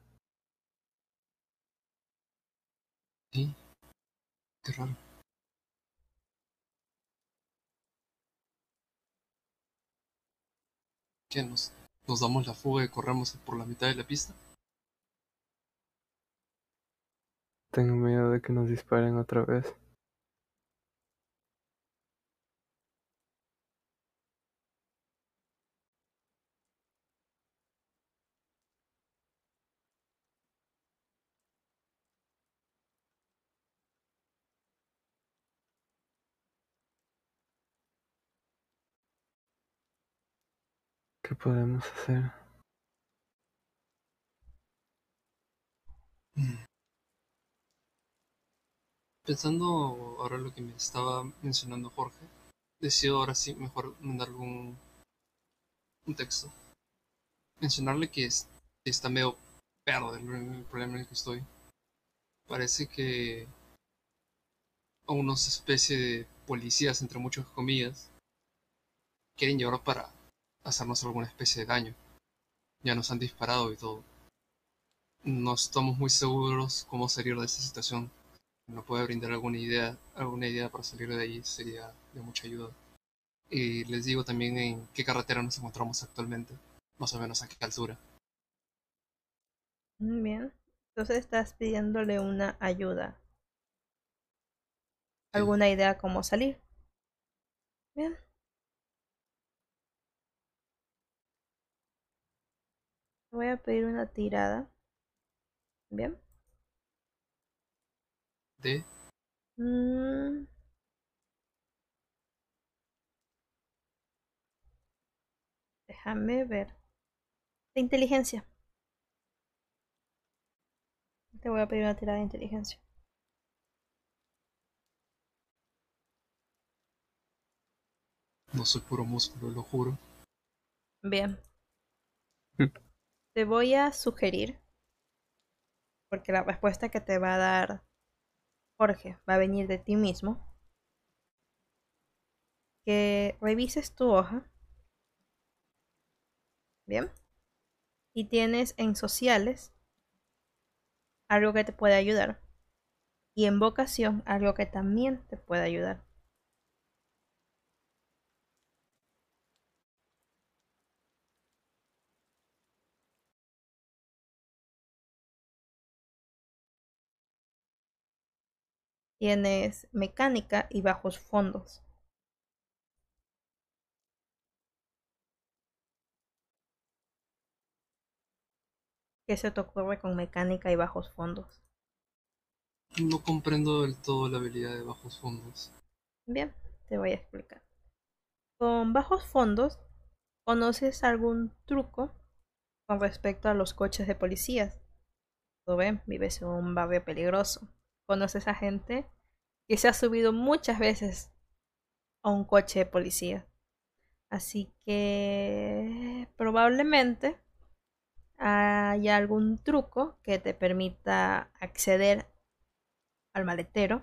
Sí. Qué raro. ¿Qué nos, nos damos la fuga y corremos por la mitad de la pista? Tengo miedo de que nos disparen otra vez. Podemos hacer? Pensando ahora lo que me estaba mencionando Jorge, decido ahora sí mejor mandarle un, un texto. Mencionarle que es- está medio perro del el problema en el que estoy. Parece que a unos especie de policías, entre muchas comillas, quieren llevar para hacernos alguna especie de daño. Ya nos han disparado y todo. No estamos muy seguros cómo salir de esta situación. Si ¿Me puede brindar alguna idea, alguna idea para salir de ahí? Sería de mucha ayuda. Y les digo también en qué carretera nos encontramos actualmente, más o menos a qué altura. Bien. Entonces estás pidiéndole una ayuda. ¿Alguna idea cómo salir? Bien. Voy a pedir una tirada. Bien. De Mm. Déjame ver. De inteligencia. Te voy a pedir una tirada de inteligencia. no soy puro músculo, lo juro. Bien. Te voy a sugerir, porque la respuesta que te va a dar Jorge va a venir de ti mismo, que revises tu hoja. Bien. Y tienes en sociales algo que te puede ayudar. Y en vocación algo que también te puede ayudar. Tienes mecánica y bajos fondos. ¿Qué se te ocurre con mecánica y bajos fondos? No comprendo del todo la habilidad de bajos fondos. Bien, te voy a explicar. Con bajos fondos, ¿conoces algún truco con respecto a los coches de policías? Tú ven, vives en un barrio peligroso. ¿Conoces a gente que se ha subido muchas veces a un coche de policía? Así que probablemente haya algún truco que te permita acceder al maletero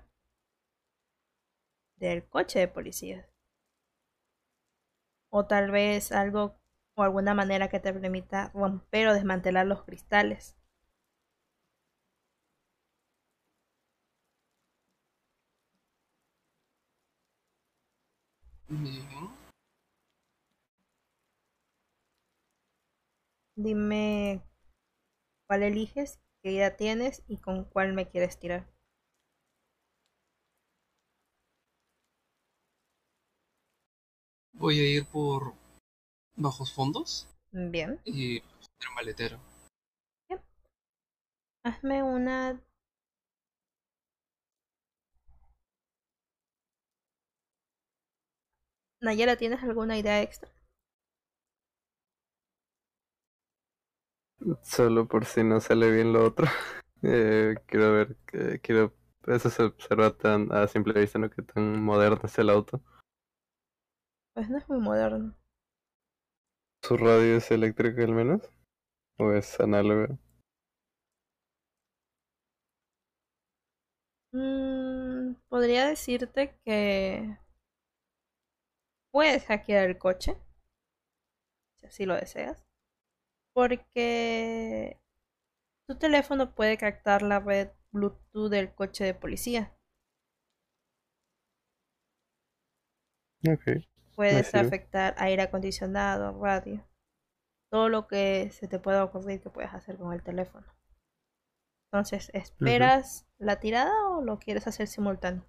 del coche de policía. O tal vez algo o alguna manera que te permita romper o desmantelar los cristales. Bien. Dime cuál eliges, qué idea tienes y con cuál me quieres tirar. Voy a ir por bajos fondos Bien. y el maletero. Hazme una... Nayara, ¿tienes alguna idea extra? Solo por si no sale bien lo otro. Eh, quiero ver, que, quiero... Eso se observa tan a simple vista, ¿no? Que tan moderno es el auto. Pues no es muy moderno. ¿Su radio es eléctrica al menos? ¿O es análoga? Mm, podría decirte que puedes hackear el coche, si así lo deseas, porque tu teléfono puede captar la red Bluetooth del coche de policía. Ok. Puedes afectar aire acondicionado, radio, todo lo que se te pueda ocurrir que puedes hacer con el teléfono. Entonces, ¿esperas la tirada o lo quieres hacer simultáneo?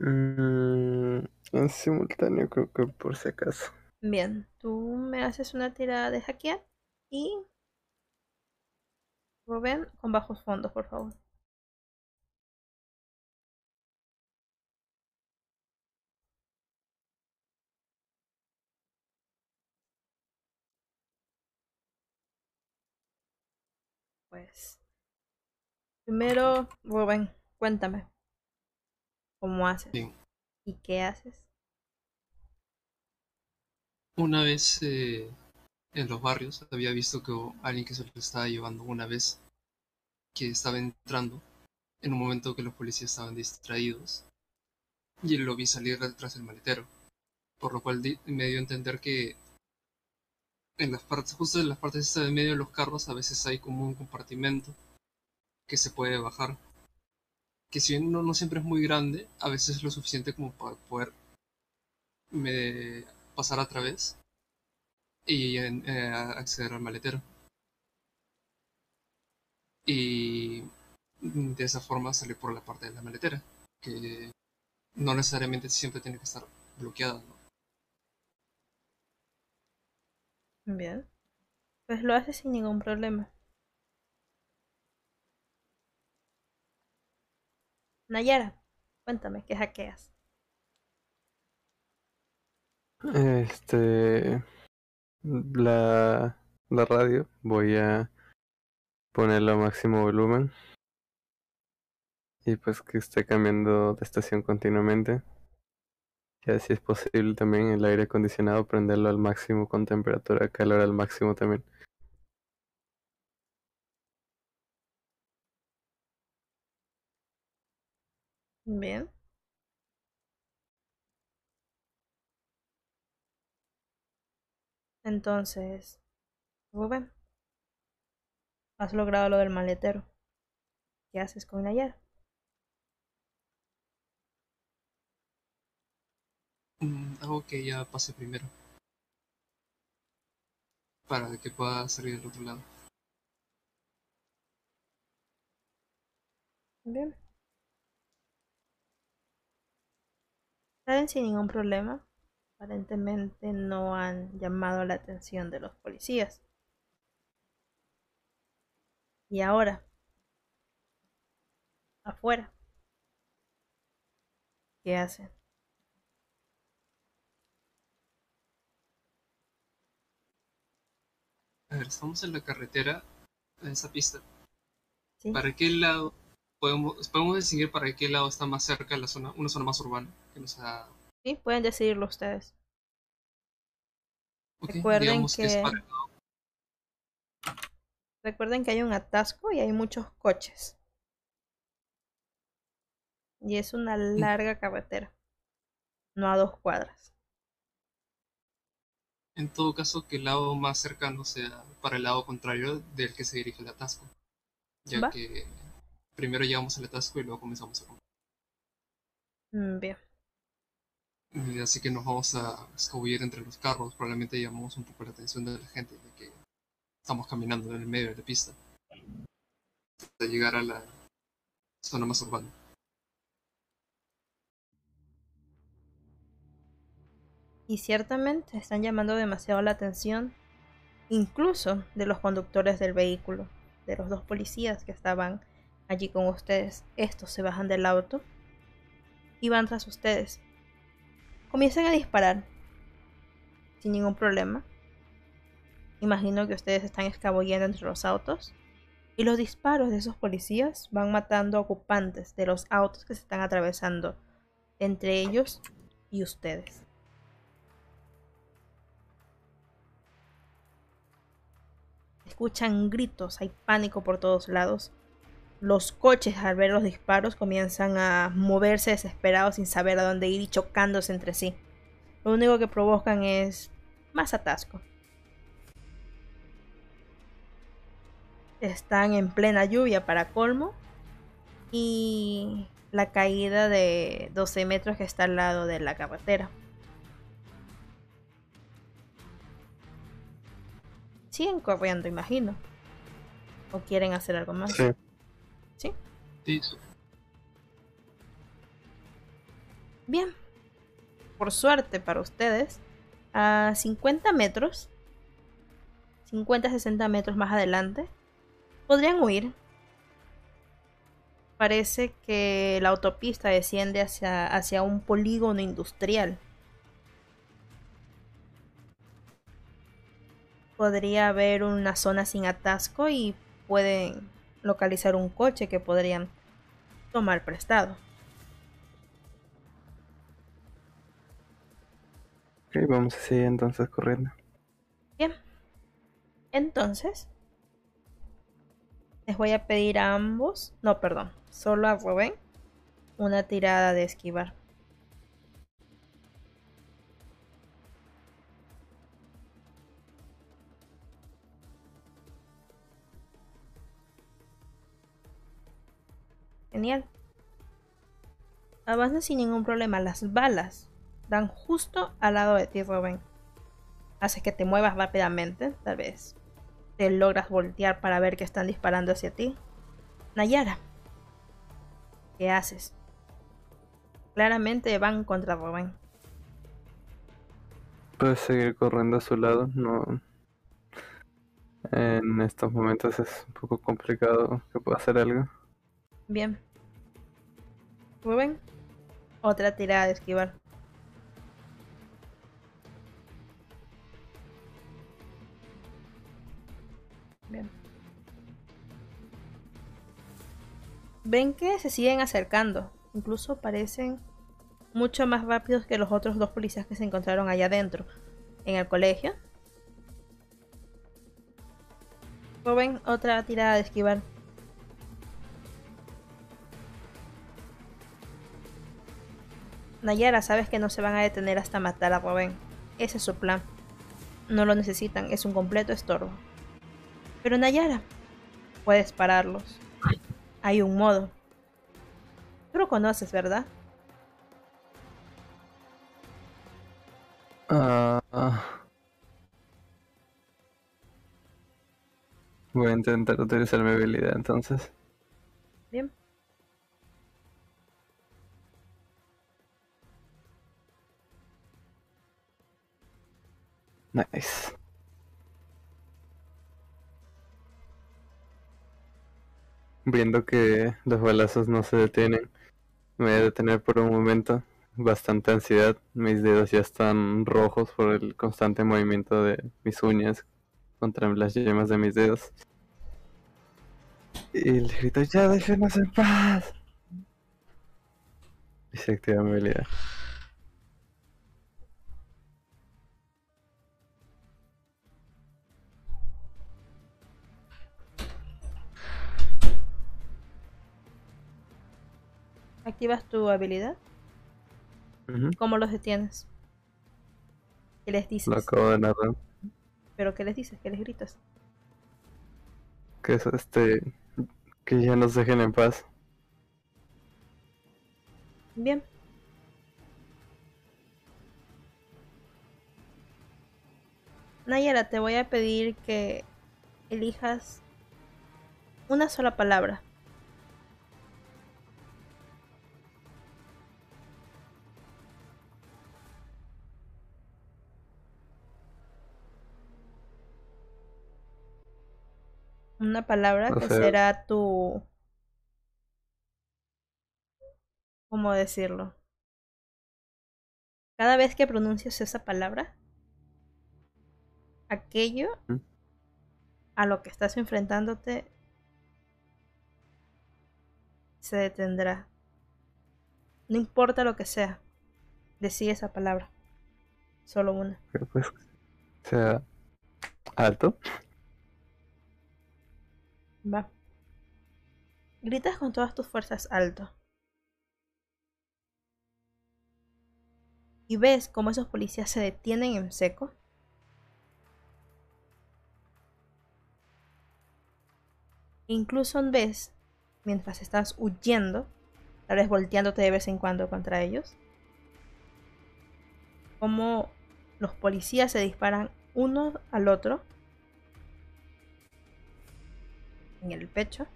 Mm, en simultáneo creo que por si acaso. Bien, tú me haces una tirada de hackear y Rubén con bajos fondos, por favor. Pues primero, Rubén, cuéntame cómo haces y qué haces. Una vez eh, en los barrios había visto que alguien que se lo estaba llevando una vez que estaba entrando en un momento que los policías estaban distraídos y lo vi salir detrás del maletero por lo cual di- me dio a entender que en las partes justo en las partes de medio de los carros a veces hay como un compartimento que se puede bajar que si bien no, siempre es muy grande a veces es lo suficiente como para poder me- pasar a través y eh, acceder al maletero. Y de esa forma salir por la parte de la maletera, que no necesariamente siempre tiene que estar bloqueada. ¿no? Bien. Pues lo haces sin ningún problema. Nayara, cuéntame, ¿qué hackeas? Este. La, la radio voy a ponerlo a máximo volumen. Y pues que esté cambiando de estación continuamente. Ya si es posible también el aire acondicionado prenderlo al máximo con temperatura calor al máximo también. Bien. Entonces, Rubén, has logrado lo del maletero. ¿Qué haces con Nayara? Mm, Algo que ya pase primero. Para que pueda salir del otro lado. Bien. Salen sin ningún problema. Aparentemente no han llamado la atención de los policías. Y ahora, afuera, ¿qué hacen? A ver, estamos en la carretera, en esa pista. ¿Sí? ¿Para qué lado podemos, podemos distinguir para qué lado está más cerca la zona, una zona más urbana? Que nos ha... Sí, pueden decidirlo ustedes. Recuerden que... Recuerden que hay un atasco y hay muchos coches. Y es una larga carretera. No a dos cuadras. En todo caso, que el lado más cercano sea para el lado contrario del que se dirige el atasco. Ya Va. que primero llegamos al atasco y luego comenzamos a comer. Mm, Bien. Y Así que nos vamos a escabullir entre los carros. Probablemente llamamos un poco la atención de la gente, ya que estamos caminando en el medio de la pista. Hasta llegar a la zona más urbana. Y ciertamente están llamando demasiado la atención incluso de los conductores del vehículo, de los dos policías que estaban allí con ustedes. Estos se bajan del auto y van tras ustedes. Comienzan a disparar sin ningún problema. Imagino que ustedes están escabullendo entre los autos y los disparos de esos policías van matando a ocupantes de los autos que se están atravesando entre ellos y ustedes. Escuchan gritos, hay pánico por todos lados. Los coches al ver los disparos comienzan a moverse desesperados sin saber a dónde ir y chocándose entre sí. Lo único que provocan es más atasco. Están en plena lluvia para colmo y la caída de 12 metros que está al lado de la carretera. Siguen corriendo, imagino. ¿O quieren hacer algo más? Sí. Bien. Por suerte para ustedes, a 50 metros, 50-60 metros más adelante, podrían huir. Parece que la autopista desciende hacia, hacia un polígono industrial. Podría haber una zona sin atasco y pueden localizar un coche que podrían tomar prestado. Ok, vamos a seguir entonces corriendo. Bien. Entonces, les voy a pedir a ambos, no, perdón, solo a Rubén, una tirada de esquivar. Genial. Avanza sin ningún problema. Las balas dan justo al lado de ti, Rubén. Hace que te muevas rápidamente, tal vez. Te logras voltear para ver que están disparando hacia ti. Nayara, ¿qué haces? Claramente van contra Rubén. Puedes seguir corriendo a su lado, no. En estos momentos es un poco complicado que pueda hacer algo. Bien. Rubén, otra tirada de esquivar. Bien. Ven que se siguen acercando. Incluso parecen mucho más rápidos que los otros dos policías que se encontraron allá adentro, en el colegio. Rubén, otra tirada de esquivar. Nayara, sabes que no se van a detener hasta matar a Rubén. Ese es su plan. No lo necesitan, es un completo estorbo. Pero Nayara, puedes pararlos. Hay un modo. Tú lo conoces, ¿verdad? Ah. Voy a intentar utilizar mi habilidad entonces. Nice. Viendo que los balazos no se detienen, me voy a detener por un momento. Bastante ansiedad. Mis dedos ya están rojos por el constante movimiento de mis uñas contra las yemas de mis dedos. Y le grito, ya déjenos en paz. Y se activa mi habilidad. Activas tu habilidad. Ujú, ¿Cómo los detienes? ¿Qué les dices? Lo acabo de narrar. ¿Pero qué les dices? ¿Qué les gritas? Que es este. Que ya nos dejen en paz. Bien. Nayara, te voy a pedir que elijas una sola palabra. Una palabra O que sea- será tu... ¿Cómo decirlo? Cada vez que pronuncias esa palabra, aquello ¿Mm? a lo que estás enfrentándote se detendrá. No importa lo que sea, decide esa palabra. Solo una. Pero pues, o sea, alto. Va. Gritas con todas tus fuerzas alto. Y ves cómo esos policías se detienen en seco. E incluso ves, mientras estás huyendo, tal vez volteándote de vez en cuando contra ellos, cómo los policías se disparan uno al otro en el pecho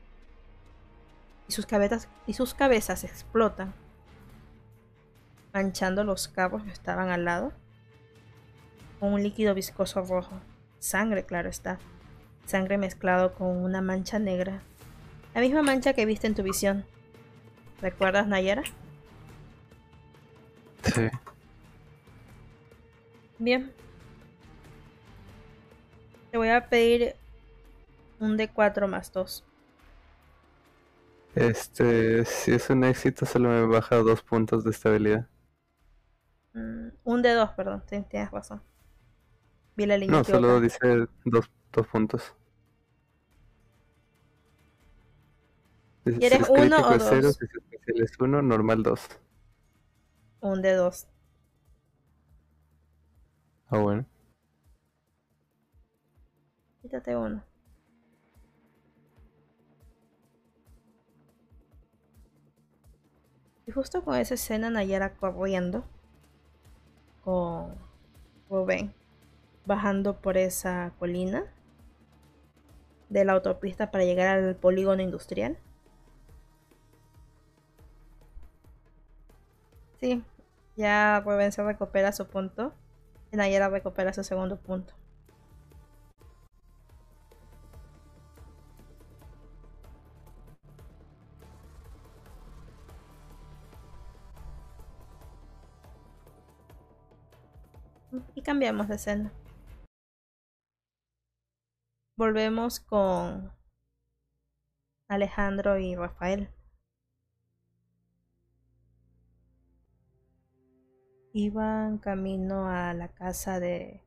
y sus cabezas, y sus cabezas explotan, manchando los cabos que estaban al lado con un líquido viscoso rojo. Sangre, claro está. Sangre mezclado con una mancha negra. La misma mancha que viste en tu visión. ¿Recuerdas, Nayara? Sí. Bien. Te voy a pedir un D4 más 2. Este, si es un éxito, solo me baja dos puntos de estabilidad. Mm, un D2, perdón. tienes razón. Vi la línea No, solo equivocada. dice dos, dos puntos. Si- si ¿Quieres es uno o es cero, dos? si es especial es uno, normal dos. Un D2. Ah, bueno. Quítate uno. Justo con esa escena Nayara corriendo con Rubén bajando por esa colina de la autopista para llegar al polígono industrial. Sí, ya Rubén se recupera su punto y Nayara recupera su segundo punto. Y cambiamos de escena. Volvemos con Alejandro y Rafael. Iban camino a la casa de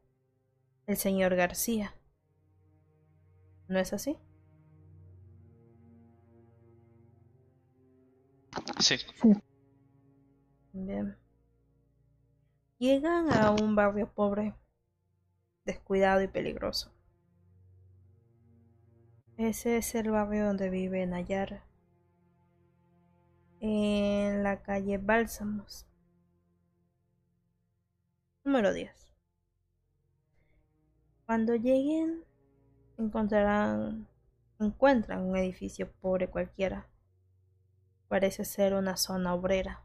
el señor García. ¿No es así? Sí. Bien. Llegan a un barrio pobre, descuidado y peligroso. Ese es el barrio donde vive Nayara. En la calle Bálsamos. Número 10. Cuando lleguen, encontrarán, encuentran un edificio pobre cualquiera. Parece ser una zona obrera.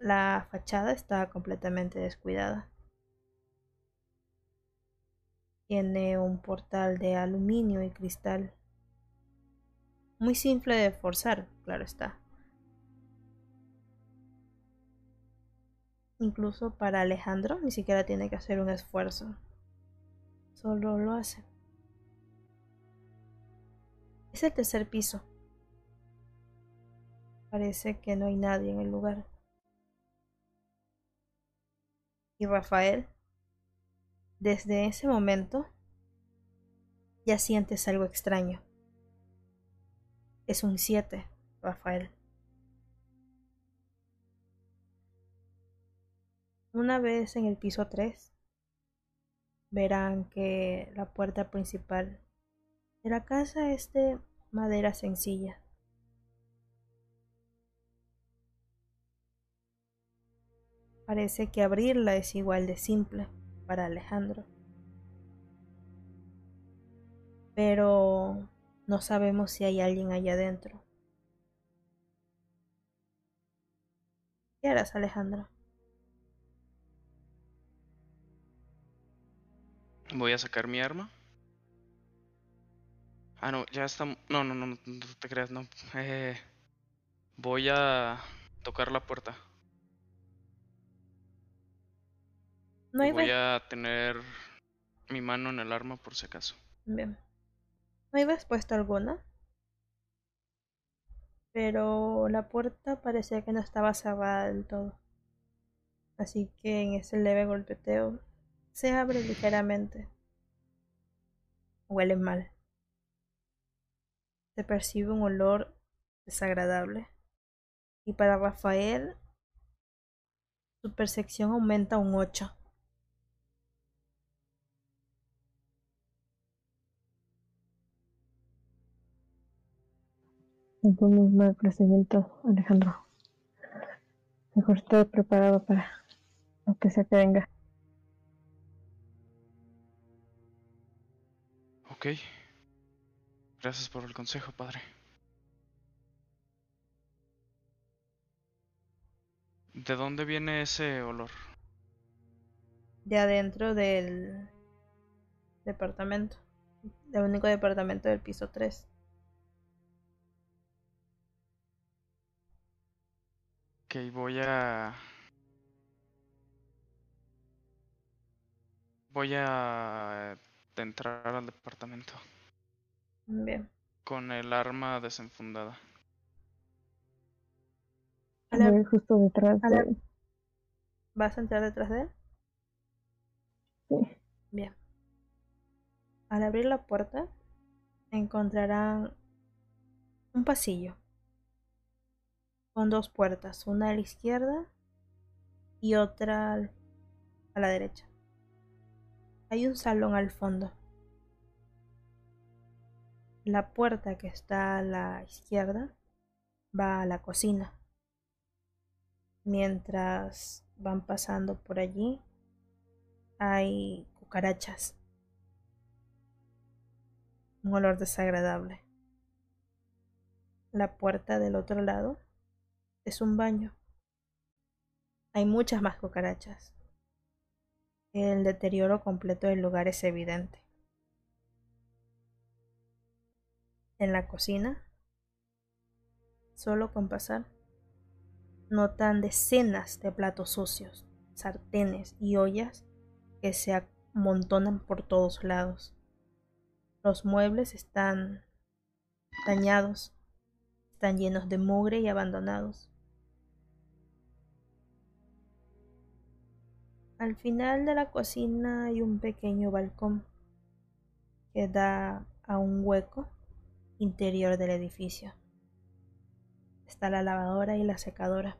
La fachada está completamente descuidada. Tiene un portal de aluminio y cristal. Muy simple de forzar, claro está. Incluso para Alejandro ni siquiera tiene que hacer un esfuerzo. Solo lo hace. Es el tercer piso. Parece que no hay nadie en el lugar. Y Rafael, desde ese momento, ya sientes algo extraño. Es un 7, Rafael. Una vez en el piso 3, verán que la puerta principal de la casa es de madera sencilla. Parece que abrirla es igual de simple para Alejandro. Pero no sabemos si hay alguien allá adentro. ¿Qué harás, Alejandro? Voy a sacar mi arma. Ah, no, ya está. No, no, no, no, te creas, no. Eh, voy a tocar la puerta. No hay, voy a tener mi mano en el arma por si acaso. Bien. No hay respuesta alguna. Pero la puerta parecía que no estaba cerrada del todo. Así que en ese leve golpeteo se abre ligeramente. Huele mal. Se percibe un olor desagradable. Y para Rafael, su percepción aumenta un 8. Entonces, mal procedimiento, Alejandro. Mejor estar preparado para lo que sea que venga. Ok. Gracias por el consejo, padre. ¿De dónde viene ese olor? de adentro del departamento. Del único departamento del piso 3. Ok, voy a... Voy a entrar al departamento Bien. con el arma desenfundada. Voy justo detrás de... ¿Vas a entrar detrás de él? Sí. Bien. Al abrir la puerta, encontrarán un pasillo con dos puertas, una a la izquierda y otra a la derecha. Hay un salón al fondo. La puerta que está a la izquierda va a la cocina. Mientras van pasando por allí, hay cucarachas. Un olor desagradable. La puerta del otro lado es un baño. Hay muchas más cucarachas. El deterioro completo del lugar es evidente. En la cocina, solo con pasar, notan decenas de platos sucios, sartenes y ollas que se amontonan por todos lados. Los muebles están dañados, están llenos de mugre y abandonados. Al final de la cocina hay un pequeño balcón que da a un hueco interior del edificio. Está la lavadora y la secadora.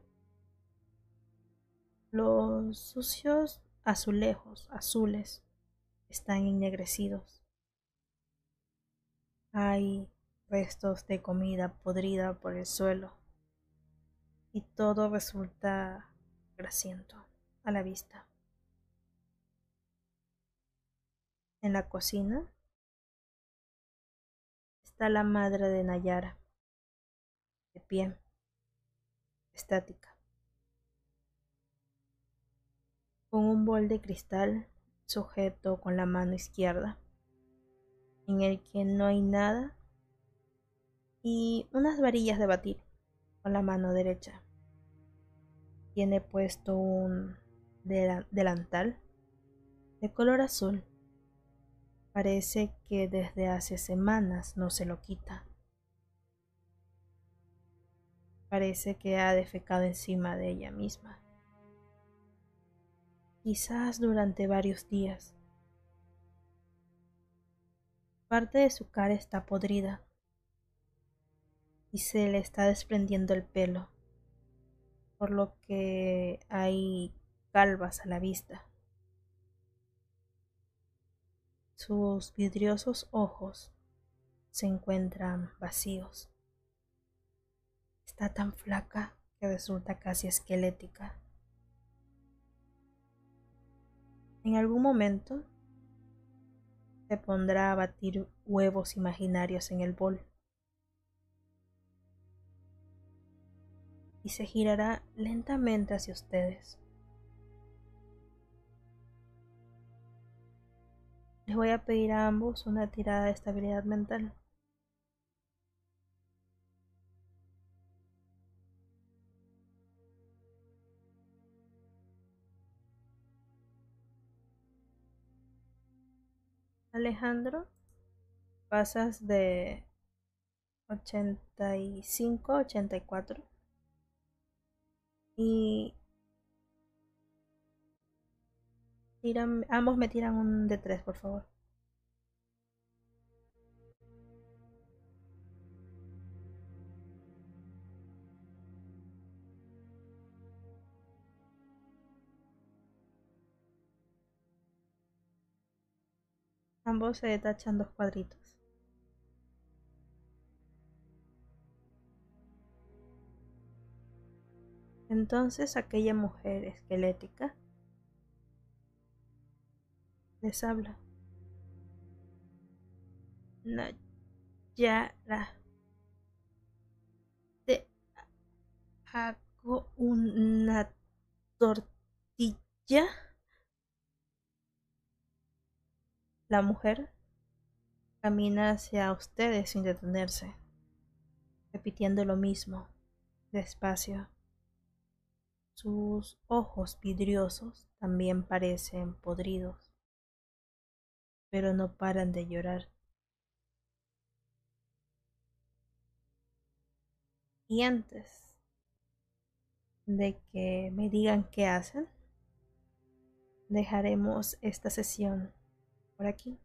Los sucios azulejos azules están ennegrecidos. Hay restos de comida podrida por el suelo y todo resulta grasiento a la vista. En la cocina está la madre de Nayara, de pie, estática, con un bol de cristal sujeto con la mano izquierda, en el que no hay nada, y unas varillas de batir con la mano derecha. Tiene puesto un dela- delantal de color azul. Parece que desde hace semanas no se lo quita. Parece que ha defecado encima de ella misma. Quizás durante varios días. Parte de su cara está podrida y se le está desprendiendo el pelo, por lo que hay calvas a la vista. Sus vidriosos ojos se encuentran vacíos. Está tan flaca que resulta casi esquelética. En algún momento se pondrá a batir huevos imaginarios en el bol y se girará lentamente hacia ustedes. Les voy a pedir a ambos una tirada de estabilidad mental. Alejandro, pasas de 85 84 y ambos me tiran un de 3 por favor. Ambos se detachan dos cuadritos. Entonces aquella mujer esquelética les habla. Nayara. Te hago una tortilla. La mujer camina hacia ustedes sin detenerse, repitiendo lo mismo, despacio. Sus ojos vidriosos también parecen podridos, pero no paran de llorar. Y antes de que me digan qué hacen, dejaremos esta sesión por aquí.